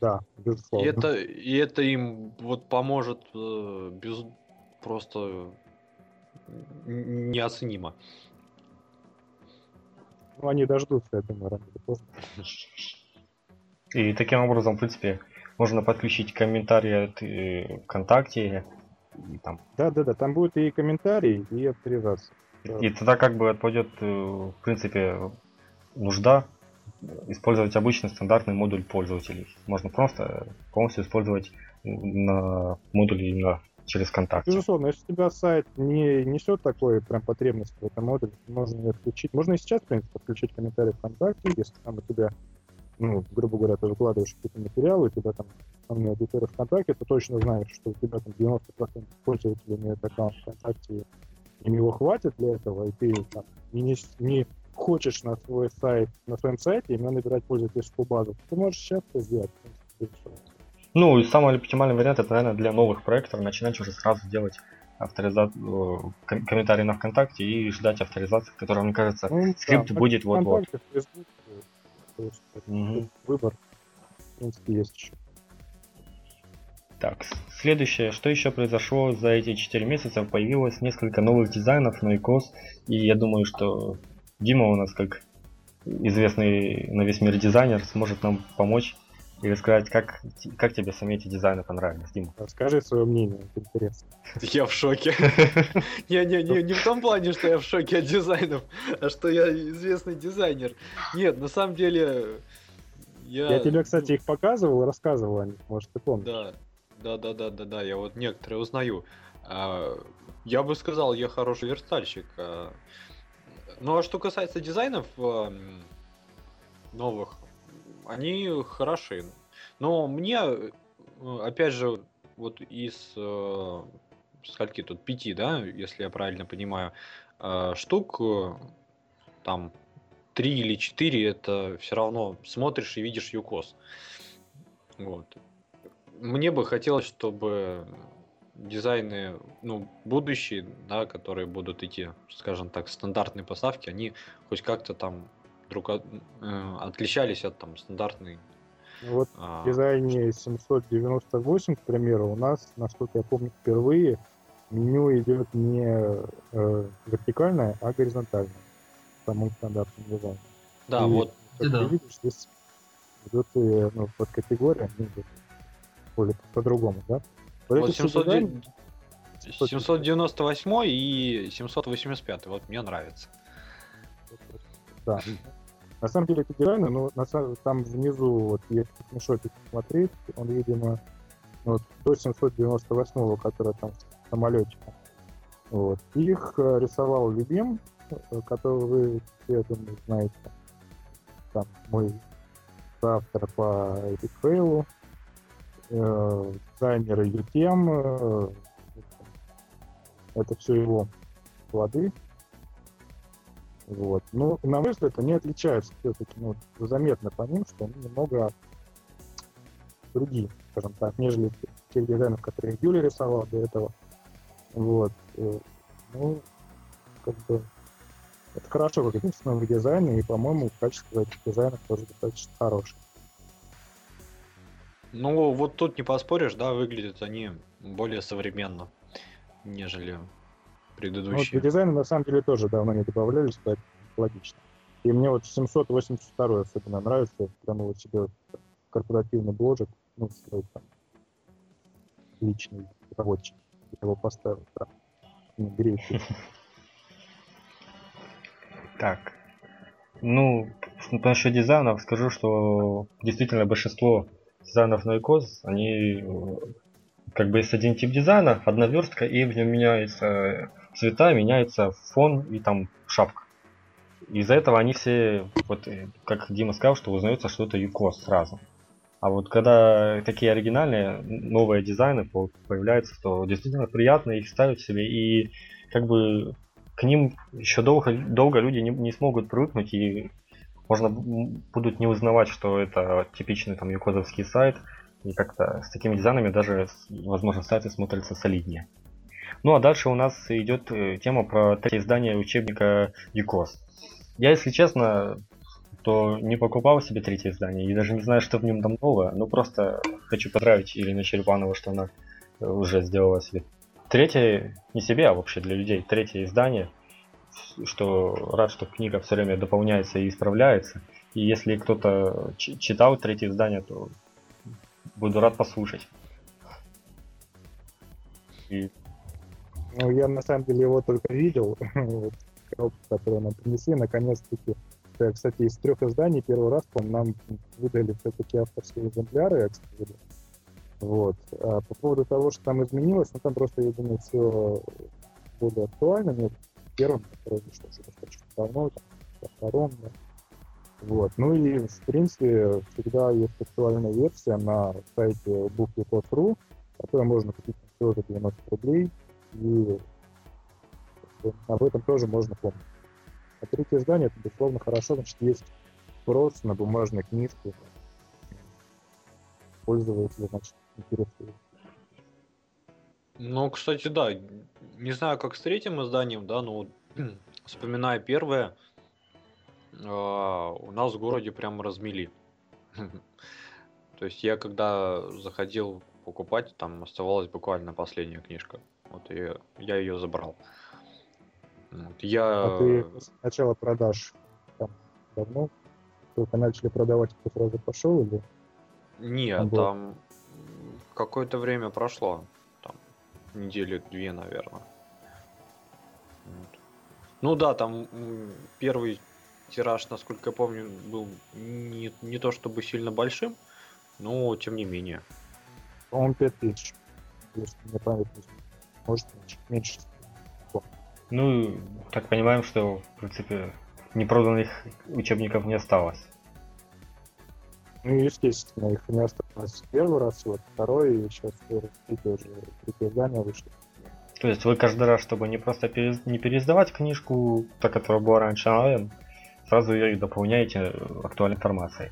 Speaker 4: Да, безусловно.
Speaker 2: И это, и это им вот поможет э, без просто неоценимо.
Speaker 4: Ну, они дождутся, я думаю, рано или поздно.
Speaker 1: И таким образом, в принципе, можно подключить комментарии от э, ВКонтакте.
Speaker 4: И там. Да, да, да, там будет и комментарий, и авторизация.
Speaker 1: И тогда как бы отпадет, э, в принципе, нужда использовать обычный стандартный модуль пользователей. Можно просто полностью использовать на модуле именно через контакт.
Speaker 4: Безусловно, если у тебя сайт не несет такой прям потребности в этом модуле, можно отключить. Можно и сейчас, в принципе, подключить комментарии ВКонтакте, если там у тебя, ну, грубо говоря, ты выкладываешь какие-то материалы, у тебя там основные аудитория ВКонтакте, ты точно знаешь, что у тебя там 90% пользователей имеют аккаунт ВКонтакте, им его хватит для этого, и ты там не, не хочешь на свой сайт, на своем сайте именно набирать пользовательскую базу, ты можешь сейчас это сделать.
Speaker 1: Ну, и самый оптимальный вариант это, наверное, для новых проектов начинать уже сразу делать авторизацию, ком- комментарий на ВКонтакте и ждать авторизации, которая, мне кажется, ну, скрипт да, будет вот-вот.
Speaker 4: Угу. Выбор, в принципе, есть еще.
Speaker 1: Так, следующее, что еще произошло за эти 4 месяца, появилось несколько новых дизайнов на iCos, и я думаю, что Дима у нас, как известный на весь мир дизайнер, сможет нам помочь и рассказать, как, как тебе сами эти дизайны понравились, Дима.
Speaker 4: Расскажи свое мнение, это интересно.
Speaker 2: Я в шоке. Не-не-не, не в том плане, что я в шоке от дизайнов, а что я известный дизайнер. Нет, на самом деле...
Speaker 4: Я, я тебе, кстати, их показывал, рассказывал о них, может, ты помнишь.
Speaker 2: Да, да, да, да, да, да, я вот некоторые узнаю. А, я бы сказал, я хороший верстальщик. А, ну а что касается дизайнов новых, они хороши. Но мне, э, опять же, вот из э, скольки тут пяти, да, если я правильно понимаю, э, штук, э, там три или четыре, это все равно смотришь и видишь юкос. Вот. Мне бы хотелось, чтобы дизайны, ну, будущие, да, которые будут идти, скажем так, стандартные поставки, они хоть как-то там друг от, э, отличались от там стандартной.
Speaker 4: Ну вот а... в дизайне 798, к примеру, у нас, насколько я помню, впервые меню идет не э, вертикальное, а горизонтальное в самом стандартном дизайне.
Speaker 2: Да, И вот.
Speaker 4: как
Speaker 3: да.
Speaker 4: ты видишь, здесь идут и, ну, под категории, они идут более по-другому, да?
Speaker 2: Вот
Speaker 4: все
Speaker 2: 700
Speaker 4: дизайны-
Speaker 2: 798 и 785, вот мне нравится.
Speaker 4: Да. На самом деле эти дизайны, ну, на самом, там внизу, вот, если смешочек смотреть, он, видимо, вот, до 798, который там в самолете. Вот. Их э, рисовал Любим, э, которого вы все, думаю, знаете. Там мой автор по Epic Fail, э, дизайнеры UTM, э, это все его плоды. Вот. Ну, на мой взгляд, они отличаются все-таки ну, заметно по ним, что они немного другие, скажем так, нежели тех дизайнов, которые Юля рисовал до этого. Вот. Э, Ну, как бы это хорошо, как единственное в дизайне, и, по-моему, качество этих дизайнов тоже достаточно хорошее.
Speaker 2: Ну, вот тут не поспоришь, да, выглядят они более современно, нежели
Speaker 4: Ну, вот
Speaker 2: предыдущие.
Speaker 4: дизайны на самом деле тоже давно не добавлялись, поэтому логично. И мне вот 782 особенно нравится, я прям вот себе вот корпоративный бложек, ну, свой там личный рабочий. Я его поставил, да. Не греет.
Speaker 1: Так. Ну, насчет дизайнов скажу, что действительно большинство дизайнов на iCos, они э, как бы есть один тип дизайна, одна верстка, и в нем меняются цвета, меняется фон и там шапка. Из-за этого они все, вот э, как Дима сказал, что узнается, что это UCOS сразу. А вот когда такие оригинальные, новые дизайны по- появляются, то действительно приятно их ставить себе и как бы к ним еще долго, долго люди не, не смогут привыкнуть и можно будут не узнавать, что это типичный там юкозовский сайт и как-то с такими дизайнами даже, возможно, сайты смотрятся солиднее. Ну а дальше у нас идет э, тема про третье издание учебника ЮКОС. Я, если честно, то не покупал себе третье издание и даже не знаю, что в нем там новое, но просто хочу поздравить Ирину Черепанову, что она э, уже сделала себе третье, не себе, а вообще для людей, третье издание, что рад, что книга все время дополняется и исправляется. И если кто-то читал третье издание, то буду рад послушать. И
Speaker 4: Ну, я на самом деле его только видел, вот, коробку, которую нам принесли, наконец-таки. Э, Кстати, из трех изданий первый раз, по нам выдали все-таки авторские экземпляры, эксклюзивы. Вот. А по поводу того, что там изменилось, ну там просто, я думаю, все более актуально. Нет, первым, который вышел достаточно давно, втором, да. Вот. Ну и, в принципе, всегда есть актуальная версия на сайте book.ru, которую можно купить всего за 90 рублей. И об этом тоже можно помнить. А третье издание, это, безусловно, хорошо, значит, есть спрос на бумажные книжки. Пользователи, значит, интересует.
Speaker 2: Ну, кстати, да, не знаю, как с третьим изданием, да, но вспоминая первое, а, у нас в городе прям размели. То есть я когда заходил покупать, там оставалась буквально последняя книжка. Вот и я ее забрал. Вот, Я
Speaker 4: А ты с начала продаж там давно? Только начали продавать, ты сразу пошел или?
Speaker 2: Нет,
Speaker 4: Там было-
Speaker 2: там какое-то время прошло. Там недели две, наверное. Вот. Ну да, там первый тираж, насколько я помню, был не, не то чтобы сильно большим, но тем не менее.
Speaker 4: По-моему, 5000. Если мне память не. Может, меньше. меньше.
Speaker 1: Ну, так понимаем, что, в принципе, непроданных учебников не осталось.
Speaker 4: Ну, естественно, их не осталось первый раз, вот второй, и сейчас третье уже третье издание вышло.
Speaker 1: То есть вы каждый раз, чтобы не просто пере- не переиздавать книжку, та, которая была раньше онлайн, сразу ее дополняете актуальной информацией.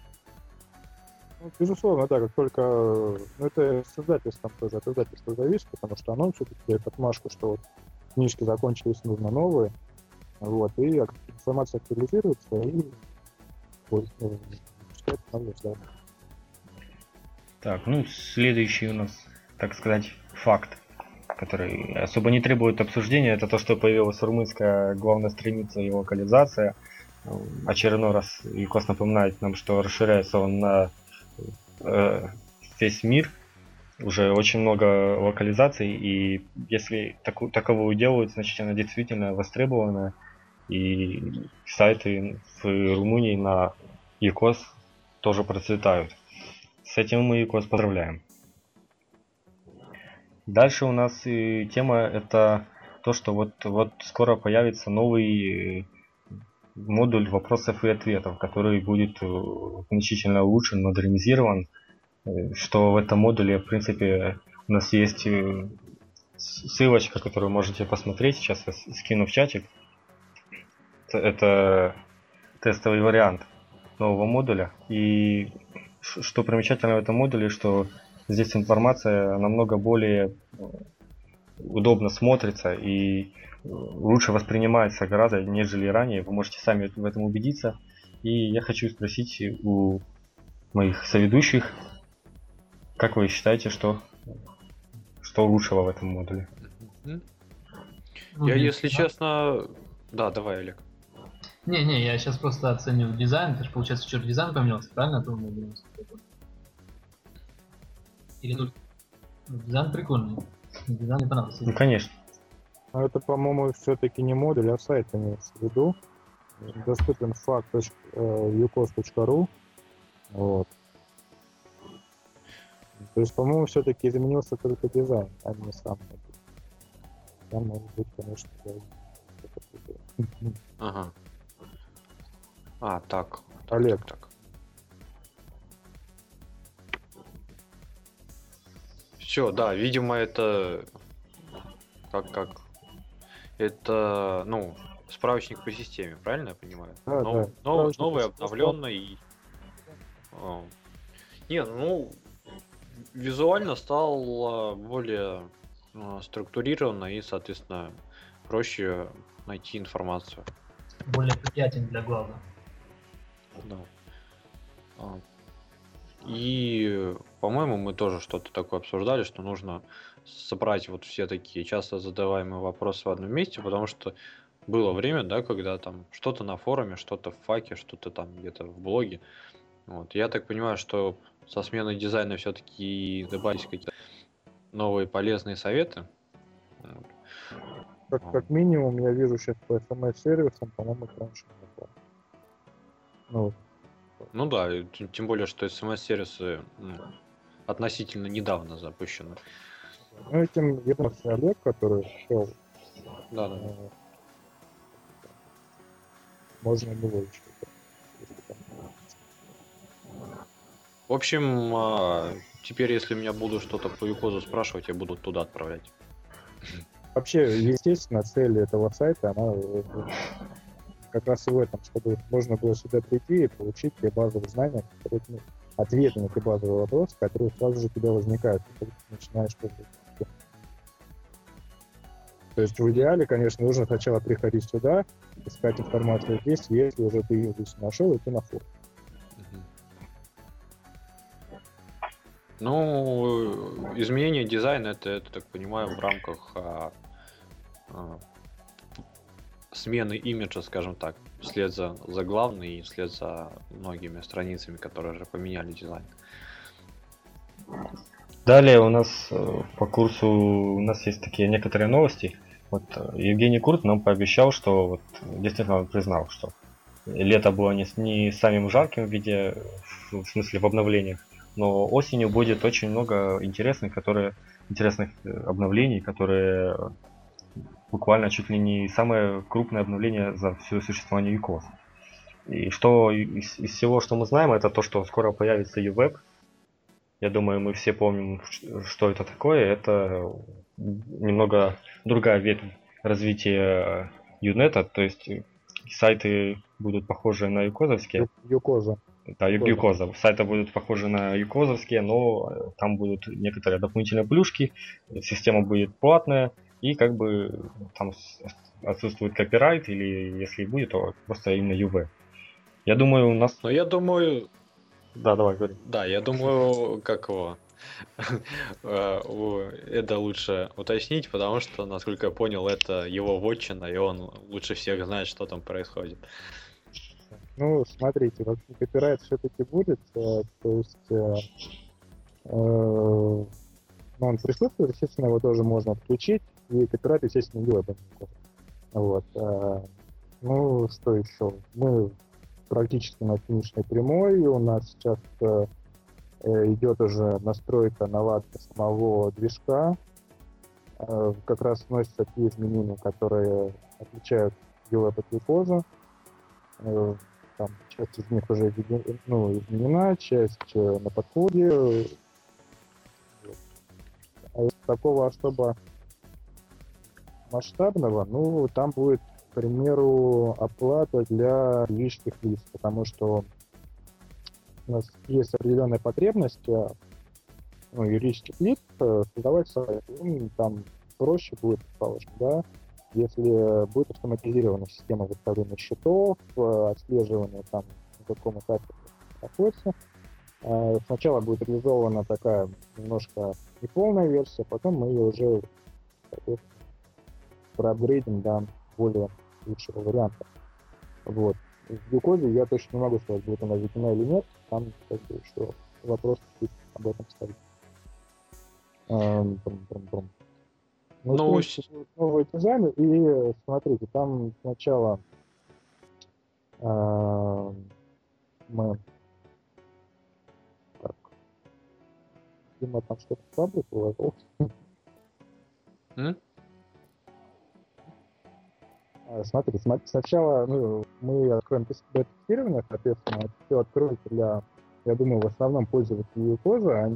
Speaker 4: Ну, безусловно, да, как только... Ну, это с издательством тоже, от издательства зависит, потому что оно все-таки отмашку, что вот книжки закончились, нужно новые. Вот, и информация актуализируется, и э, читать издания.
Speaker 1: Так, ну следующий у нас, так сказать, факт, который особо не требует обсуждения, это то, что появилась румынская главная страница и локализация. очередной раз ЮКОС напоминает нам, что расширяется он на э, весь мир, уже очень много локализаций, и если таку, таковую делают, значит она действительно востребована, и сайты в Румынии на ЮКОС тоже процветают. С этим мы ЮКОС поздравляем. Дальше у нас и тема это то, что вот, вот скоро появится новый модуль вопросов и ответов, который будет э, значительно улучшен, модернизирован, э, что в этом модуле, в принципе, у нас есть э, ссылочка, которую можете посмотреть, сейчас я скину в чатик. Это тестовый вариант нового модуля. И что примечательно в этом модуле, что здесь информация намного более удобно смотрится и лучше воспринимается гораздо, нежели ранее. Вы можете сами в этом убедиться. И я хочу спросить у моих соведущих, как вы считаете, что, что лучшего в этом модуле?
Speaker 2: Я, если честно... Да, давай, Олег.
Speaker 3: Не-не, я сейчас просто оценил дизайн. Это же получается, что дизайн поменялся, правильно? Или тут дизайн прикольный. Дизайн мне понравился.
Speaker 1: Ну, конечно.
Speaker 4: Но это, по-моему, все-таки не модуль, а сайт имеется в виду. Доступен fact.ucoz.ru. Вот. То есть, по-моему, все-таки изменился только дизайн, а не сам. Там может быть, конечно,
Speaker 2: Ага. А, так.
Speaker 4: Олег.
Speaker 2: Так, так. Все, да, видимо, это как как это, ну, справочник по системе, правильно я понимаю?
Speaker 4: Да,
Speaker 2: Нов-
Speaker 4: да.
Speaker 2: нов- новый, обновленный. А. Не, ну, визуально стал более а, структурированно и, соответственно, проще найти информацию.
Speaker 3: Более приятен для глаза.
Speaker 2: Да. А, И, по-моему, мы тоже что-то такое обсуждали, что нужно собрать вот все такие часто задаваемые вопросы в одном месте, потому что было время, да, когда там что-то на форуме, что-то в факе, что-то там где-то в блоге. Вот. Я так понимаю, что со сменой дизайна все-таки добавились какие-то новые полезные советы. Вот.
Speaker 4: Как, как минимум, я вижу сейчас по смс-сервисам, по-моему, это раньше не было. Ну,
Speaker 2: Ну да, тем более, что смс-сервисы ну, относительно недавно запущены.
Speaker 4: Ну, этим занимался Олег, который шел.
Speaker 2: Да, да.
Speaker 4: э, Можно было еще.
Speaker 2: В общем, а, теперь, если меня будут что-то по Юкозу спрашивать, я буду туда отправлять.
Speaker 4: Вообще, естественно, цель этого сайта, она э, как раз и в этом, чтобы можно было сюда прийти и получить те базовые знания, которые, ну, ответы на те базовые вопросы, которые сразу же у тебя возникают, когда ты начинаешь пользоваться. То есть в идеале, конечно, нужно сначала приходить сюда, искать информацию здесь, если уже ты ее здесь нашел, идти на форум.
Speaker 2: Мгм. Ну, изменение дизайна, это, я так понимаю, в рамках а, а, смены имиджа, скажем так, вслед за, за главной и вслед за многими страницами, которые уже поменяли дизайн.
Speaker 1: Далее у нас э, по курсу у нас есть такие некоторые новости. Вот э, Евгений Курт нам пообещал, что вот действительно признал, что лето было не, не самым жарким в виде, в смысле в обновлениях, но осенью будет очень много интересных, которые интересных э, обновлений, которые э, буквально чуть ли не самое крупное обновление за все существование ЮКОС. И что из, из всего, что мы знаем, это то, что скоро появится UWeb, я думаю, мы все помним, что это такое. Это немного другая ветвь развития Юнета, то есть э, сайты будут похожи на юкозовские.
Speaker 4: Юкоза.
Speaker 1: Да, ю-
Speaker 4: Юкоза.
Speaker 1: юкоза. Сайты будут похожи на юкозовские, но э, там будут некоторые дополнительные плюшки, э, система будет платная, и как бы там отсутствует копирайт, или если и будет, то просто именно UV. Я думаю, у нас...
Speaker 2: Но я думаю,
Speaker 1: Да, давай, говори.
Speaker 2: да, я думаю, как его, э, Эда лучше уточнить, потому что, насколько я понял, это его вотчина, и он лучше всех знает, что там происходит.
Speaker 4: Ну, смотрите, вот копирайт все-таки будет, э, то есть э, ну, он присутствует, естественно, его тоже можно отключить, и копирайт, естественно, делает Вот. Ну, что еще? Мы практически на финишной прямой, у нас сейчас идет уже настройка наладки самого движка, э, как раз вносятся те изменения, которые отличают белую кожу. Э, там часть из них уже ну, изменена, часть э, на подходе. А такого особо масштабного, ну, там будет, к примеру, оплата для юридических лиц, потому что у нас есть определенная потребность э, ну, юридических лиц э, создавать сайт. Ну, там проще будет, предположим, да, если будет автоматизирована система выставления счетов, э, отслеживания там, на каком этапе находится, сначала будет реализована такая немножко неполная версия, потом мы ее уже проапгрейдим до более лучшего варианта. Вот. В Юкоде я точно не могу сказать, будет она введена или нет. Там как бы еще вопрос об этом стоит. Эм, ну, ну новый дизайн, и смотрите, там сначала э, мы так, Дима там что-то в таблет положил. Смотрите, сначала ну, мы откроем тестирование, соответственно, все откроется для, я думаю, в основном пользователей кожи, а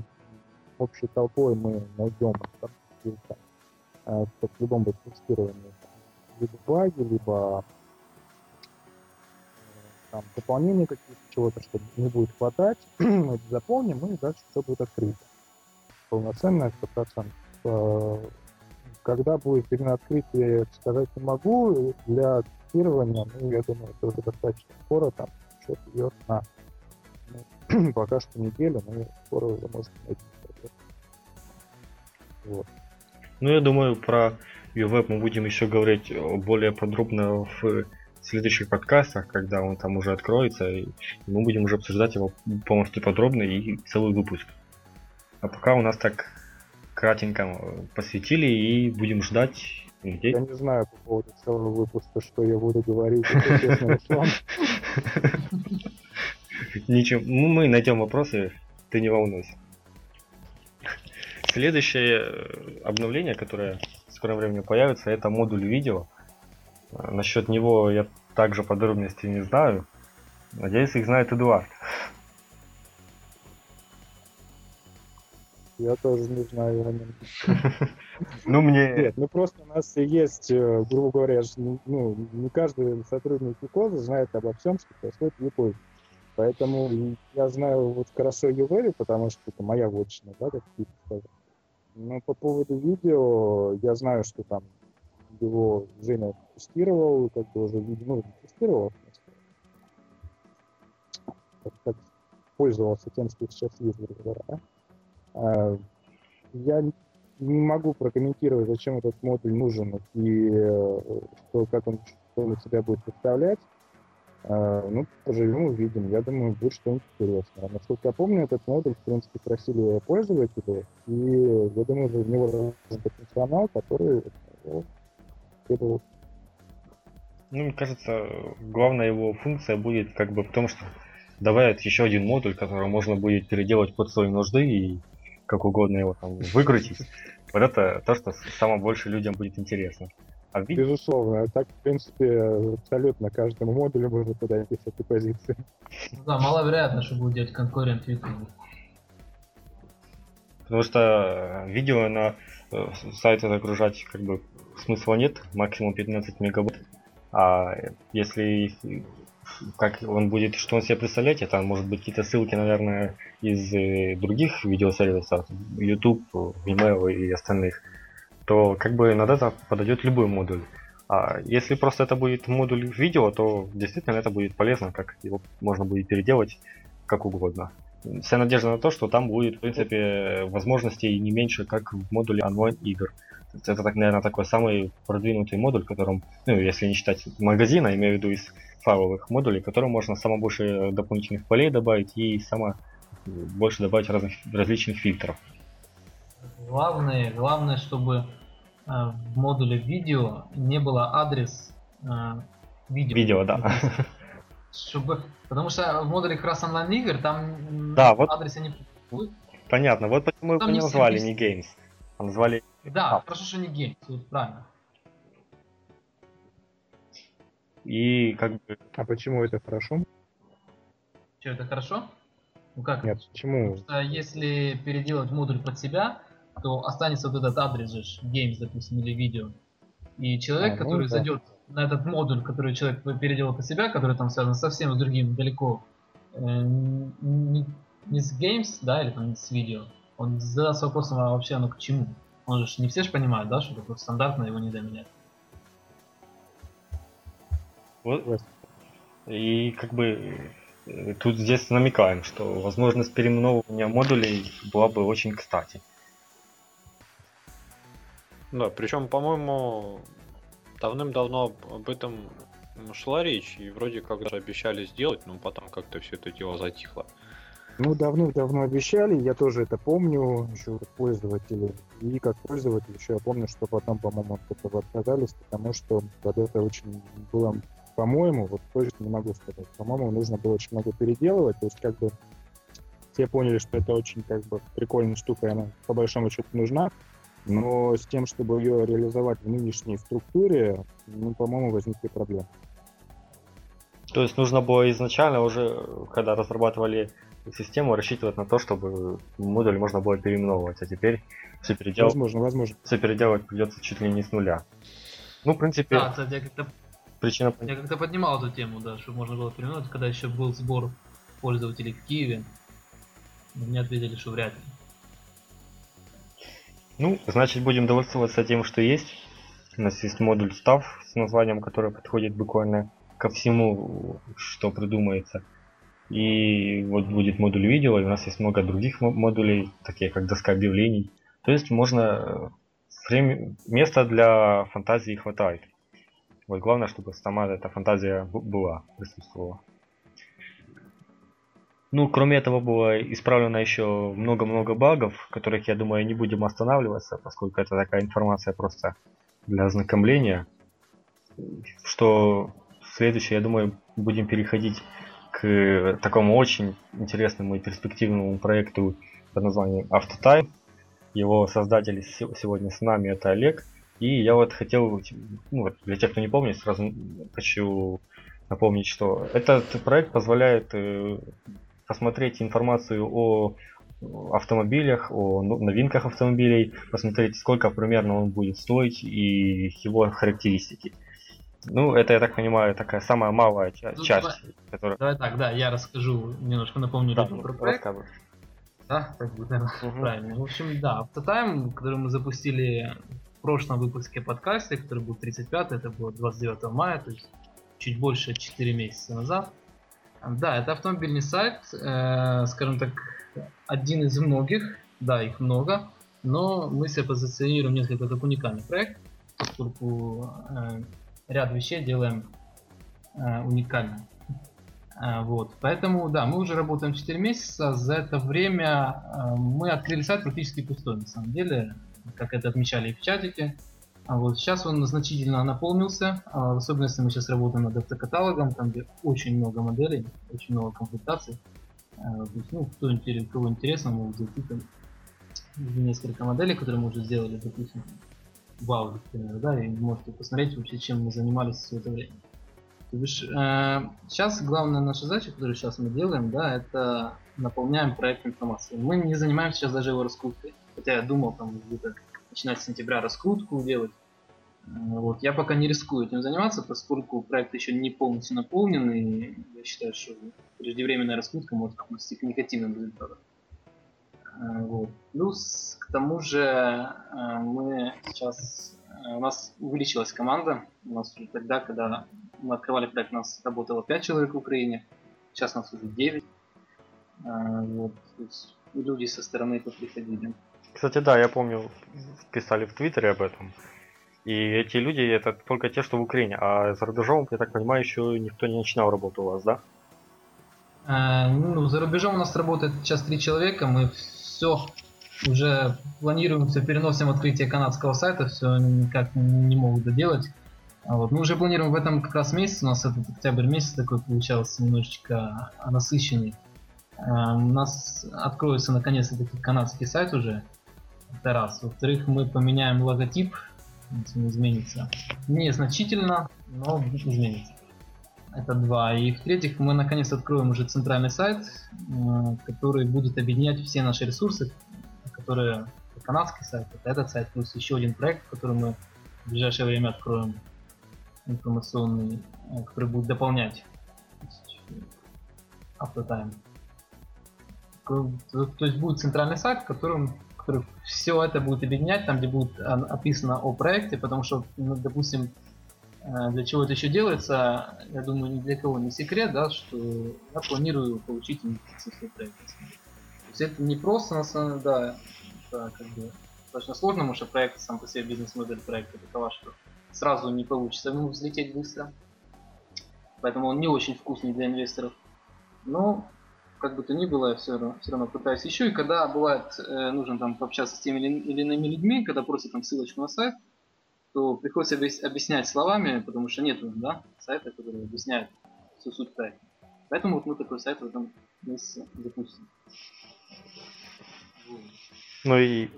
Speaker 4: общей толпой мы найдем там, в любом тестировании, либо баги, либо э, там, дополнения какие-то, чего-то, что не будет хватать, мы это заполним, и дальше все будет открыто. Полноценное 100%. Когда будет именно открытие, сказать не могу. Для тестирования, ну, я думаю, это уже достаточно скоро, там, счет идет на ну, пока что неделю, но скоро уже можно найти.
Speaker 1: Вот. Ну, я думаю, про UWeb мы будем еще говорить более подробно в следующих подкастах, когда он там уже откроется, и мы будем уже обсуждать его полностью подробно и целый выпуск. А пока у нас так кратенько посвятили и будем ждать
Speaker 4: где... Я не знаю по поводу целого выпуска, что я буду говорить,
Speaker 1: Ничего, мы найдем вопросы, ты не волнуйся. Следующее э, обновление, которое в скором времени появится, это модуль видео. Э, насчет него я также подробностей не знаю. Надеюсь, их знает Эдуард.
Speaker 4: Я тоже не знаю о
Speaker 1: нем. Ну, мне...
Speaker 4: Нет, ну просто у нас есть, э, грубо говоря, ну, не каждый сотрудник ЮКОЗа знает обо всем, что происходит в ЮКОЗе. Поэтому я знаю вот хорошо Ювери, потому что это моя вотчина, да, как ты сказал. Ну, по поводу видео, я знаю, что там его Женя тестировал, как бы уже ну, тестировал, как, как пользовался тем, что сейчас есть, грубо говоря. А, я не могу прокомментировать, зачем этот модуль нужен и э, что, как он, что он себя будет представлять. А, ну, поживем, увидим. Я думаю, будет что-нибудь интересное. Насколько я помню, этот модуль, в принципе, просили пользователи, и я думаю, в него быть функционал, который требовал.
Speaker 1: Ну, мне кажется, главная его функция будет как бы в том, что добавят еще один модуль, который можно будет переделать под свои нужды и как угодно его там выкрутить. Вот это то, что самое больше людям будет интересно.
Speaker 4: А вид... Безусловно, а так, в принципе, абсолютно каждому модулю можно подойти с этой позиции.
Speaker 3: Ну да, маловероятно, что будет делать конкурент YouTube.
Speaker 1: Потому что видео на э, сайты загружать как бы смысла нет, максимум 15 мегабайт. А если как он будет, что он себе представлять, это может быть какие-то ссылки, наверное, из э, других видеосервисов, YouTube, Vimeo и остальных то как бы над это подойдет любой модуль. А если просто это будет модуль видео, то действительно это будет полезно, как его можно будет переделать как угодно. Вся надежда на то, что там будет, в принципе, возможностей не меньше, как в модуле онлайн игр. Это, так, наверное, такой самый продвинутый модуль, которым, ну, если не считать магазина, имею в виду из файловых модулей, которым можно само больше дополнительных полей добавить и само больше добавить разных различных фильтров.
Speaker 3: Главное, главное, чтобы э, в модуле видео не было адрес э, видео.
Speaker 1: Видео, да.
Speaker 3: Чтобы, потому что в модуле как раз онлайн игр там
Speaker 1: да, вот
Speaker 3: адреса не
Speaker 1: Понятно, вот почему его не назвали не Games, а назвали...
Speaker 3: Да, а. хорошо, что не Games, вот правильно.
Speaker 1: И как бы...
Speaker 4: А почему это хорошо?
Speaker 3: Что, это хорошо? Ну как?
Speaker 4: Нет, почему?
Speaker 3: Потому что если переделать модуль под себя, то останется вот этот адрес же, games, допустим, или видео. И человек, а, ну, который да. зайдет на этот модуль, который человек переделал под себя, который там связан совсем с другим, далеко, э, не, не с games, да, или там не с видео, он задастся вопросом, а вообще оно к чему? Он же не все же понимают, да, что такое стандартно его нельзя менять.
Speaker 1: Вот. И как бы э, тут здесь намекаем, что возможность переименовывания модулей была бы очень кстати.
Speaker 2: Да, причем, по-моему, давным-давно об этом шла речь, и вроде как даже обещали сделать, но потом как-то все это дело затихло.
Speaker 4: Ну, давно-давно обещали, я тоже это помню, еще как пользователь. И как пользователь еще я помню, что потом, по-моему, от этого отказались, потому что под это очень было, по-моему, вот точно не могу сказать, по-моему, нужно было очень много переделывать, то есть как бы все поняли, что это очень как бы прикольная штука, и она по большому счету нужна, но с тем, чтобы ее реализовать в нынешней структуре, ну, по-моему, возникли проблемы.
Speaker 1: То есть нужно было изначально уже, когда разрабатывали систему, рассчитывать на то, чтобы модуль можно было переименовывать, а теперь все переделать.
Speaker 4: Возможно, возможно.
Speaker 1: Все переделать придется чуть ли не с нуля. Ну, в принципе.
Speaker 3: Да, кстати, я как-то причина. Я как-то поднимал эту тему, да, чтобы можно было переименовать, когда еще был сбор пользователей в Киеве. Мне ответили, что вряд ли.
Speaker 1: Ну, значит, будем довольствоваться тем, что есть. У нас есть модуль став с названием, который подходит буквально ко всему, что придумается. И вот будет модуль видео, и у нас есть много других модулей, такие как доска объявлений. То есть можно время, места для фантазии хватает. Вот главное, чтобы сама эта фантазия была, присутствовала. Ну, кроме этого было исправлено еще много-много багов, которых, я думаю, не будем останавливаться, поскольку это такая информация просто для ознакомления. Что следующее, я думаю, будем переходить к такому очень интересному и перспективному проекту под названием Автотайм. Его создатели сегодня с нами это Олег. И я вот хотел, ну, для тех, кто не помнит, сразу хочу напомнить, что этот проект позволяет э, посмотреть информацию о автомобилях, о ну, новинках автомобилей, посмотреть, сколько примерно он будет стоить и его характеристики. Ну, это, я так понимаю, такая самая малая часть, ну, часть
Speaker 3: давай, которая... Давай так, да, я расскажу, немножко напомню да, про проект. Да, так будет, наверное, угу. правильно. В общем, да, Автотайм, который мы запустили в прошлом выпуске подкаста, который был 35 это было 29 мая, то есть чуть больше 4 месяца назад. Да, это автомобильный сайт, э, скажем так, один из многих, да, их много, но мы себя позиционируем несколько как уникальный проект, поскольку э, ряд вещей делаем э, уникально. Э, вот, поэтому, да, мы уже работаем 4 месяца, за это время э, мы открыли сайт практически пустой, на самом деле, как это отмечали и в чатике, а вот сейчас он значительно наполнился, а, особенно если мы сейчас работаем над автокаталогом, там где очень много моделей, очень много комплектаций. А, то есть, ну, кто, кого интересно, могут зайти там несколько моделей, которые мы уже сделали, допустим, в Audi, например, да, и можете посмотреть вообще, чем мы занимались все это время. То бишь, э, сейчас главная наша задача, которую сейчас мы делаем, да, это наполняем проект информацией. Мы не занимаемся сейчас даже его раскруткой. Хотя я думал там где-то начинать с сентября раскрутку делать. Э, вот. Я пока не рискую этим заниматься, поскольку проект еще не полностью наполнен, и я считаю, что преждевременная раскрутка может относиться к негативным результатам. Э, вот. Плюс к тому же э, мы сейчас у нас увеличилась команда. У нас уже тогда, когда мы открывали проект, у нас работало 5 человек в Украине. Сейчас у нас уже 9. Вот. То есть люди со стороны поприходили.
Speaker 1: Кстати, да, я помню, писали в Твиттере об этом. И эти люди это только те, что в Украине. А за рубежом, я так понимаю, еще никто не начинал работу у вас, да?
Speaker 3: Ну, за рубежом у нас работает сейчас три человека. Мы все уже планируем, все переносим открытие канадского сайта, все никак не могут доделать. А вот. Мы уже планируем в этом как раз месяц, у нас этот октябрь месяц такой получался немножечко насыщенный. А, у нас откроется наконец-таки канадский сайт уже. Это раз. Во-вторых, мы поменяем логотип, он изменится. Незначительно, но изменится. Это два. И в-третьих, мы наконец откроем уже центральный сайт, э, который будет объединять все наши ресурсы, которые канадский сайт, это этот сайт, плюс еще один проект, который мы в ближайшее время откроем информационный, э, который будет дополнять автотайм. То, то есть будет центральный сайт, в котором который все это будет объединять, там где будет описано о проекте, потому что, ну, допустим, э, для чего это еще делается, я думаю, ни для кого не секрет, да, что я планирую получить инвестиции в проект. То есть это не просто, на самом деле, да, это как бы достаточно сложно, потому что проект сам по себе бизнес-модель проекта такова, что сразу не получится ему взлететь быстро. Поэтому он не очень вкусный для инвесторов. Но как бы то ни было, я все равно, все равно пытаюсь еще. И когда бывает э, нужно там пообщаться с теми или, или иными людьми, когда просят там ссылочку на сайт, то приходится объяснять словами, потому что нет да, сайта, который объясняет всю суть проекта. Поэтому вот мы такой сайт в этом месяце запустим.
Speaker 1: Ну и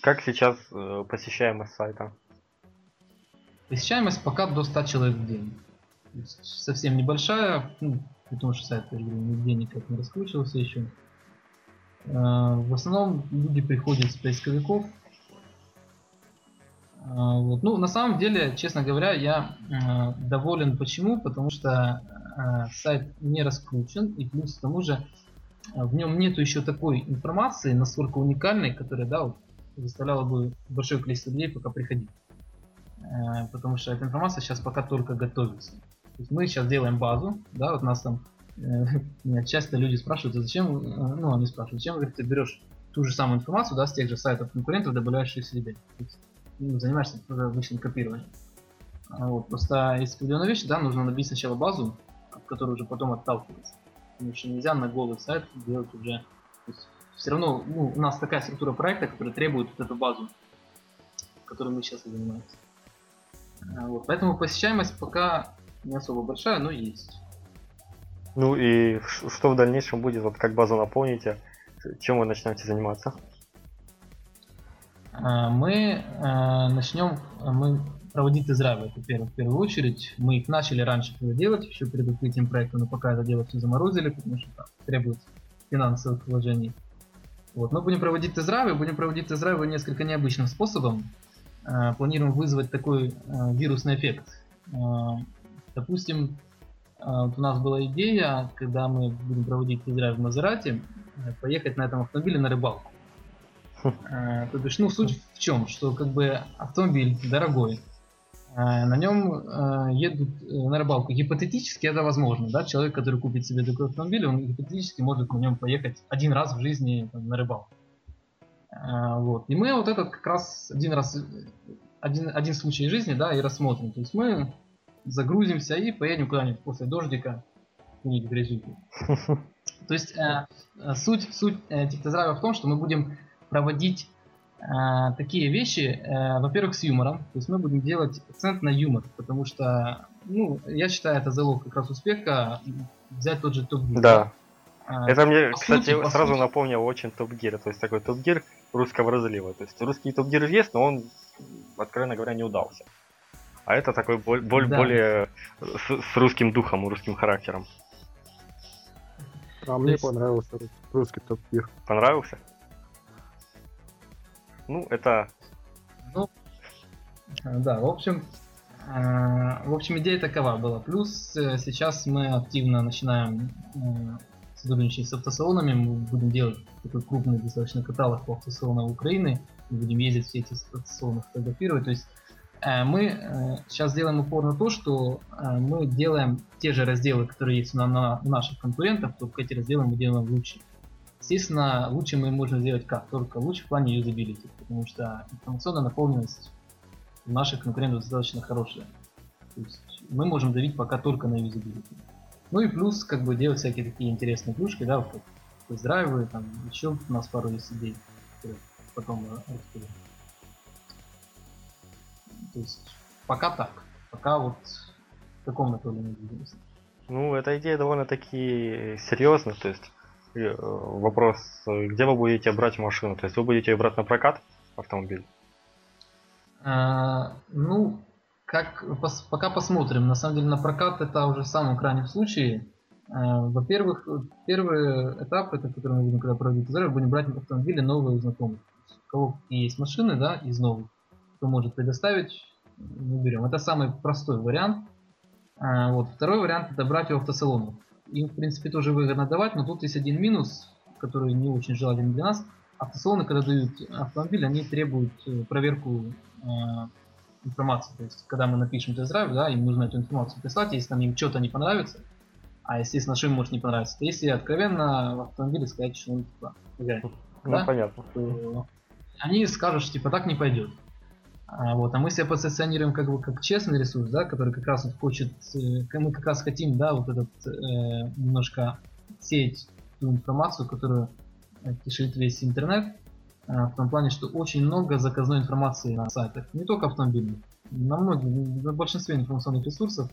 Speaker 1: как сейчас э, посещаемость сайта?
Speaker 3: Посещаемость пока до 100 человек в день. Совсем небольшая, ну, потому что сайт, я говорю, нигде никак не раскручивался еще. А, в основном люди приходят с поисковиков. А, вот. Ну, на самом деле, честно говоря, я а, доволен. Почему? Потому что сайт не раскручен, и плюс к тому же в нем нету еще такой информации, настолько уникальной, которая да, вот, заставляла бы большое количество людей пока приходить. Потому что эта информация сейчас пока только готовится. То есть мы сейчас делаем базу, да, вот нас там э, часто люди спрашивают, а зачем, э, ну, они спрашивают, зачем, говорит, ты берешь ту же самую информацию, да, с тех же сайтов конкурентов, добавляешь их себе. То есть, ну, занимаешься обычным копированием. А вот, просто есть определенная вещь, да, нужно набить сначала базу, от которой уже потом отталкиваться. Потому что нельзя на голый сайт делать уже. То есть, все равно ну, у нас такая структура проекта, которая требует вот эту базу, которой мы сейчас и занимаемся. А вот, поэтому посещаемость пока не особо большая, но есть.
Speaker 1: Ну и что в дальнейшем будет, вот как базу наполните, чем вы начнете заниматься?
Speaker 3: А, мы а, начнем мы проводить израиль это в первую очередь. Мы их начали раньше делать, еще перед открытием проекта, но пока это дело все заморозили, потому что там, требует финансовых вложений. Вот. Мы будем проводить тест-драйвы, будем проводить тест-драйвы несколько необычным способом. А, планируем вызвать такой вирусный эффект. Допустим, а, вот у нас была идея, когда мы будем проводить тест в Мазерате, э, поехать на этом автомобиле на рыбалку. А, то бишь, ну, суть в чем, что как бы автомобиль дорогой, а, на нем едут э, на рыбалку. Гипотетически это возможно, да, человек, который купит себе такой автомобиль, он гипотетически может на нем поехать один раз в жизни там, на рыбалку. Вот. И мы вот этот как раз один раз, один, один случай жизни, да, и рассмотрим. То есть мы загрузимся и поедем куда-нибудь после дождика, куда-нибудь в грязюку. То есть э, э, суть, суть э, этих тест в том, что мы будем проводить э, такие вещи, э, во-первых, с юмором. То есть мы будем делать акцент на юмор, потому что, ну, я считаю, это залог как раз успеха взять тот же топ -гир.
Speaker 1: Да. А, это мне, кстати, сути, сразу сути. напомнил очень топ-гир. То есть такой топ-гир русского разлива. То есть русский топ-гир есть, но он, откровенно говоря, не удался. А это такой боль, боль да. более с, с русским духом, русским характером.
Speaker 4: А мне есть... понравился русский топ гир
Speaker 1: Понравился? Ну, это...
Speaker 3: Ну, да, в общем, э, в общем, идея такова была. Плюс э, сейчас мы активно начинаем э, сотрудничать с автосалонами. Мы будем делать такой крупный достаточно каталог по автосалонам Украины. Мы будем ездить все эти автосалоны фотографировать. То есть Э, мы сейчас делаем упор на то, что мы делаем те же разделы, которые есть на наших конкурентах, только эти разделы мы делаем лучше. Естественно, лучше мы можем сделать как? Только лучше в плане юзабилити, потому что информационная наполненность у наших конкурентов достаточно хорошая. То есть мы можем давить пока только на юзабилити. Ну и плюс, как бы делать всякие такие интересные плюшки, да, вот как там еще у нас пару есть идей, которые потом расскажу. То есть пока так. Пока вот в таком направлении двигаемся.
Speaker 1: Ну, эта идея довольно-таки серьезная, то есть э, вопрос, где вы будете брать машину? То есть вы будете ее брать на прокат автомобиль?
Speaker 3: А, ну, как пока посмотрим. На самом деле на прокат это уже в самом крайнем случае. А, во-первых, первый этап, это который мы будем когда проводить тест будем брать автомобили новые знакомых. У кого есть машины, да, из новых, кто может предоставить, мы берем. Это самый простой вариант. А, вот. Второй вариант это брать у автосалонов. Им, в принципе, тоже выгодно давать, но тут есть один минус, который не очень желателен для нас. Автосалоны, когда дают автомобиль, они требуют э, проверку э, информации. То есть, когда мы напишем тест-драйв, да, им нужно эту информацию прислать, если там им что-то не понравится, а естественно, что им может не понравиться, то если откровенно в автомобиле сказать, что он типа,
Speaker 1: ну, да, понятно.
Speaker 3: то они скажут, что типа так не пойдет. А, вот, а мы себя позиционируем как бы как честный ресурс, да, который как раз хочет, э, мы как раз хотим, да, вот этот э, немножко сеять ту информацию, которую кишит весь интернет, э, в том плане, что очень много заказной информации на сайтах, не только автомобильных, на многих, на большинстве информационных ресурсов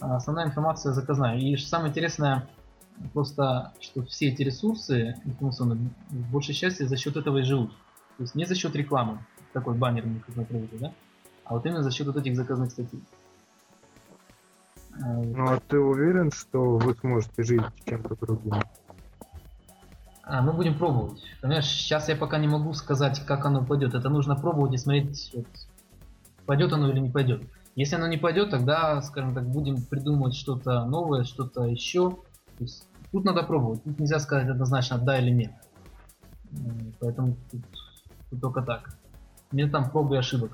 Speaker 3: а основная информация заказная. И самое интересное, просто, что все эти ресурсы информационные в большей части за счет этого и живут. То есть не за счет рекламы, такой баннерный, как мы привыкли, да? А вот именно за счет вот этих заказных статей.
Speaker 4: А, ну а ты уверен, что вы сможете жить чем-то другим?
Speaker 3: А, мы будем пробовать. Понимаешь, сейчас я пока не могу сказать, как оно пойдет. Это нужно пробовать и смотреть, вот, пойдет оно или не пойдет. Если оно не пойдет, тогда, скажем так, будем придумывать что-то новое, что-то еще. То есть, тут надо пробовать. Тут нельзя сказать однозначно да или нет. Поэтому тут, тут только так. Мне там пробы и ошибок.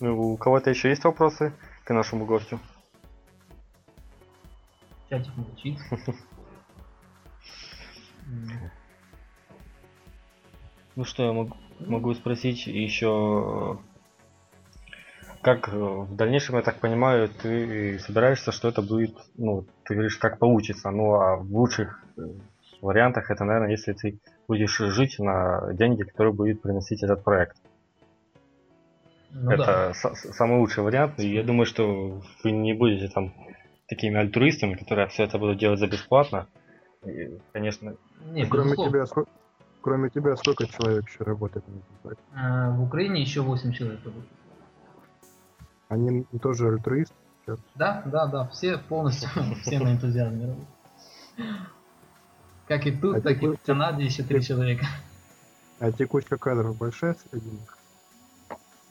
Speaker 1: Ну, у кого-то еще есть вопросы к нашему гостю?
Speaker 3: Чатик молчит.
Speaker 1: Ну что, я могу, могу спросить еще, как в дальнейшем, я так понимаю, ты собираешься, что это будет, ну, ты говоришь, как получится, ну а в лучших вариантах это, наверное, если ты будешь жить на деньги, которые будет приносить этот проект. Ну, это да. самый лучший вариант, и я думаю, что вы не будете там такими альтруистами, которые все это будут делать за бесплатно. И, конечно.
Speaker 4: Нет, кроме тебя, сколько, кроме тебя, сколько человек еще работает
Speaker 3: а, В Украине еще 8 человек работает.
Speaker 4: Они тоже альтруисты?
Speaker 3: Да, да, да, все полностью, все на энтузиазме работают. Как и тут, а так текущая... и в Канаде еще три человека.
Speaker 4: А текучка кадров большая среди них?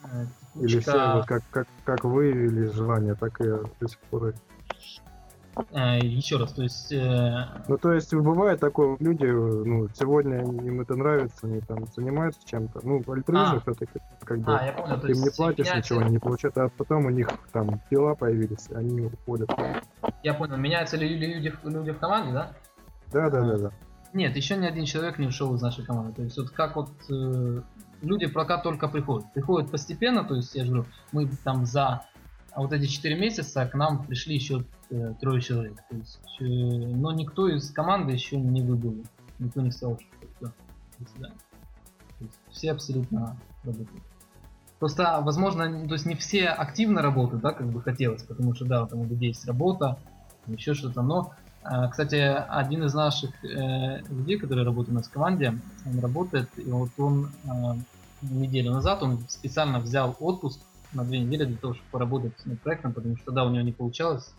Speaker 4: А, текучка... Или все вот как, как, как выявили желание, так и до сих пор
Speaker 3: а, еще раз, то есть... Э...
Speaker 4: Ну, то есть, бывает такое, люди, ну, сегодня им это нравится, они там занимаются чем-то. Ну, альтруизм а. все-таки, как бы, а, я понял, им не платишь меняется... ничего, они не получают, а потом у них там дела появились, они уходят.
Speaker 3: Я понял, меняются ли люди, люди в команде, да?
Speaker 4: Да, да, да, да.
Speaker 3: Нет, еще ни один человек не ушел из нашей команды. То есть вот как вот э, люди пока только приходят. Приходят постепенно, то есть я же говорю, мы там за вот эти 4 месяца к нам пришли еще э, трое человек. То есть, э, но никто из команды еще не выбыл. Никто не сказал, что все, все абсолютно работают. Просто, возможно, то есть не все активно работают, да, как бы хотелось, потому что, да, там у людей есть работа, еще что-то, но кстати, один из наших э, людей, который работает у нас в команде, он работает, и вот он э, неделю назад он специально взял отпуск на две недели для того, чтобы поработать над проектом, потому что тогда у него не получалось.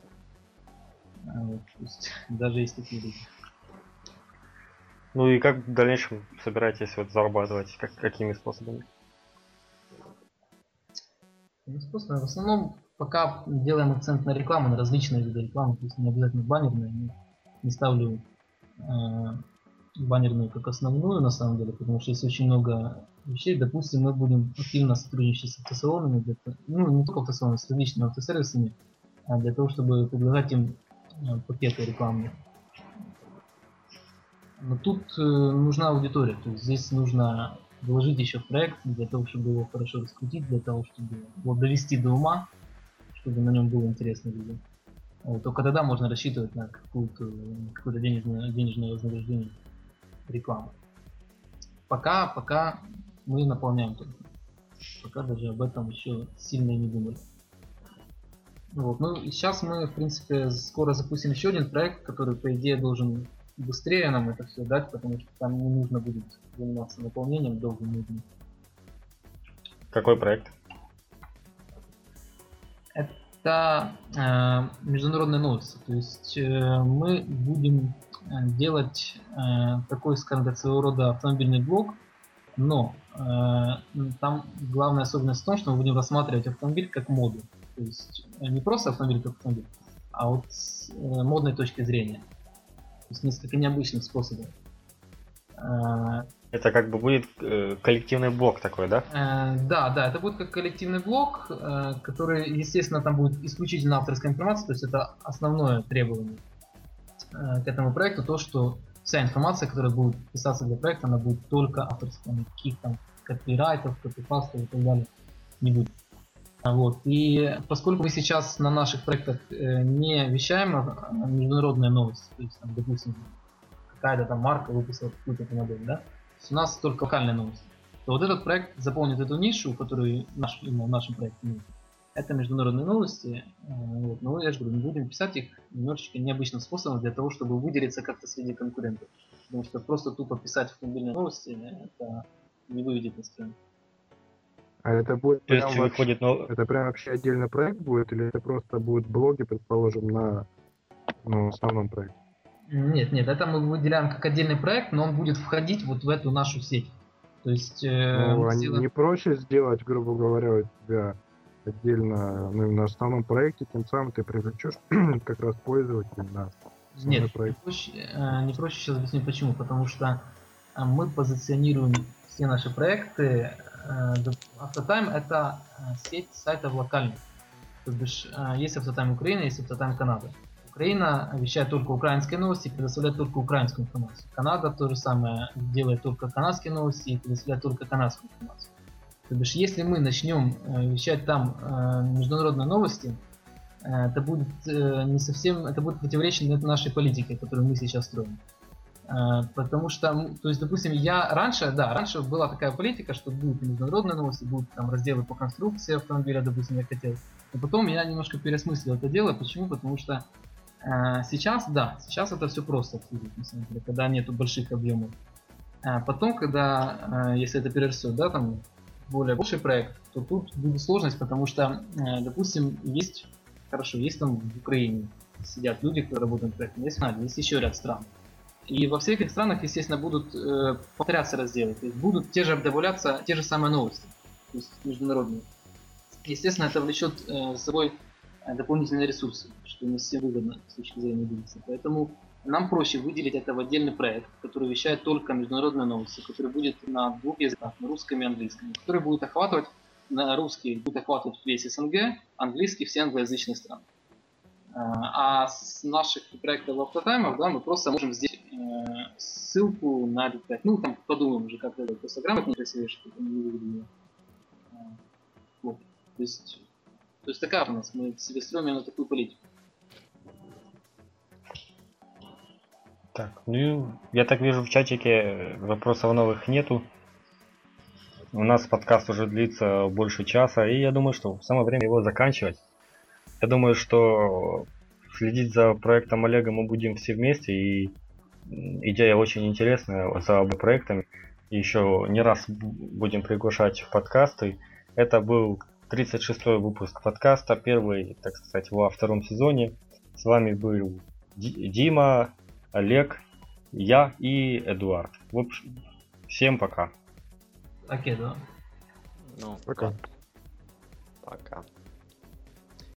Speaker 3: А, вот, то есть, даже есть такие люди.
Speaker 1: Ну и как в дальнейшем собираетесь вот зарабатывать? Как, какими способами?
Speaker 3: Способами. В основном пока делаем акцент на рекламу, на различные виды рекламы, то есть не обязательно баннерные, не, не ставлю э, баннерную как основную на самом деле, потому что есть очень много вещей. Допустим, мы будем активно сотрудничать с автосалонами, для, ну не только автосалонами, с различными автосервисами, а для того, чтобы предлагать им э, пакеты рекламные. Но тут э, нужна аудитория, то есть здесь нужно вложить еще в проект для того, чтобы его хорошо раскрутить, для того, чтобы его довести до ума, чтобы на нем было интересно людям. Только тогда можно рассчитывать на какую-то, какое-то денежное, денежное вознаграждение рекламы. Пока, пока мы наполняем только. Пока даже об этом еще сильно не думали. Вот. Ну и сейчас мы, в принципе, скоро запустим еще один проект, который, по идее, должен быстрее нам это все дать, потому что там не нужно будет заниматься наполнением долго нужно.
Speaker 1: Какой проект?
Speaker 3: Это э, международные новости. То есть э, мы будем э, делать э, такой, скажем так, своего рода автомобильный блог, но э, там главная особенность в том, что мы будем рассматривать автомобиль как моду. То есть э, не просто автомобиль как автомобиль, а вот с э, модной точки зрения. То есть несколько необычных способов.
Speaker 1: Э, это как бы будет э, коллективный блок такой, да?
Speaker 3: Э, да, да, это будет как коллективный блок, э, который, естественно, там будет исключительно авторская информация, то есть это основное требование э, к этому проекту, то, что вся информация, которая будет писаться для проекта, она будет только авторская, никаких там копирайтов, копипастов и так далее не будет. Вот. И поскольку мы сейчас на наших проектах э, не вещаем а, а международные новости, то есть, там, допустим, какая-то там марка выпустила какую-то модель, да, у нас только локальные новости, то вот этот проект заполнит эту нишу, которую наш, именно в нашем проекте нет. Это международные новости, э, вот. но я же говорю, мы будем писать их немножечко необычным способом для того, чтобы выделиться как-то среди конкурентов. Потому что просто тупо писать автомобильные новости, это не выведет на страну.
Speaker 4: А это будет
Speaker 1: есть выходит,
Speaker 4: но... это прям вообще отдельный проект будет, или это просто будут блоги, предположим, на ну, основном проекте?
Speaker 3: Нет, нет, это мы выделяем как отдельный проект, но он будет входить вот в эту нашу сеть. То есть...
Speaker 4: Э, ну, сделаем... не проще сделать, грубо говоря, у тебя отдельно ну, на основном проекте, тем самым ты привлечешь как раз пользователей на
Speaker 3: Нет, проект. Не, проще, э, не проще сейчас объясню почему. Потому что э, мы позиционируем все наши проекты Э, Автотайм это э, сеть сайтов локальных. То бишь, э, есть Автотайм Украина, есть Автотайм Канада. Украина вещает только украинские новости и предоставляет только украинскую информацию. Канада то же самое делает только канадские новости и предоставляет только канадскую информацию. То бишь, если мы начнем вещать там международные новости, это будет не совсем, это будет противоречить нашей политике, которую мы сейчас строим. Э, потому что, то есть, допустим, я раньше, да, раньше была такая политика, что будут международные новости, будут там разделы по конструкции автомобиля, допустим, я хотел. Но потом я немножко переосмыслил это дело. Почему? Потому что э, сейчас, да, сейчас это все просто, на самом деле, когда нету больших объемов. А потом, когда, э, если это перерастет, да, там более большой проект, то тут будет сложность, потому что, допустим, есть, хорошо, есть там в Украине сидят люди, которые работают в проекте, есть, есть еще ряд стран. И во всех этих странах, естественно, будут э, повторяться разделы. То есть будут те же добавляться те же самые новости, то есть международные. Естественно, это влечет э, за собой дополнительные ресурсы, что не все выгодно с точки зрения бизнеса. Поэтому нам проще выделить это в отдельный проект, который вещает только международные новости, который будет на двух языках, на русском и английском, который будет охватывать на русский будет охватывать весь СНГ, английский все англоязычные страны. А с наших проектов автотаймов, да, мы просто можем здесь э, ссылку на этот. Ну, там подумаем уже, как это просто грамотно красивее, чтобы не выглядело. Вот. То есть, то есть такая у нас, мы себе строим именно такую политику.
Speaker 1: Так, ну я так вижу в чатике вопросов новых нету. У нас подкаст уже длится больше часа, и я думаю, что самое время его заканчивать. Я думаю, что следить за проектом Олега мы будем все вместе, и идея очень интересная за обоими проектами. Еще не раз будем приглашать в подкасты. Это был 36-й выпуск подкаста, первый, так сказать, во втором сезоне. С вами был Дима, Олег, я и Эдуард. В общем, всем пока.
Speaker 3: Окей, да.
Speaker 2: Ну, пока. Пока.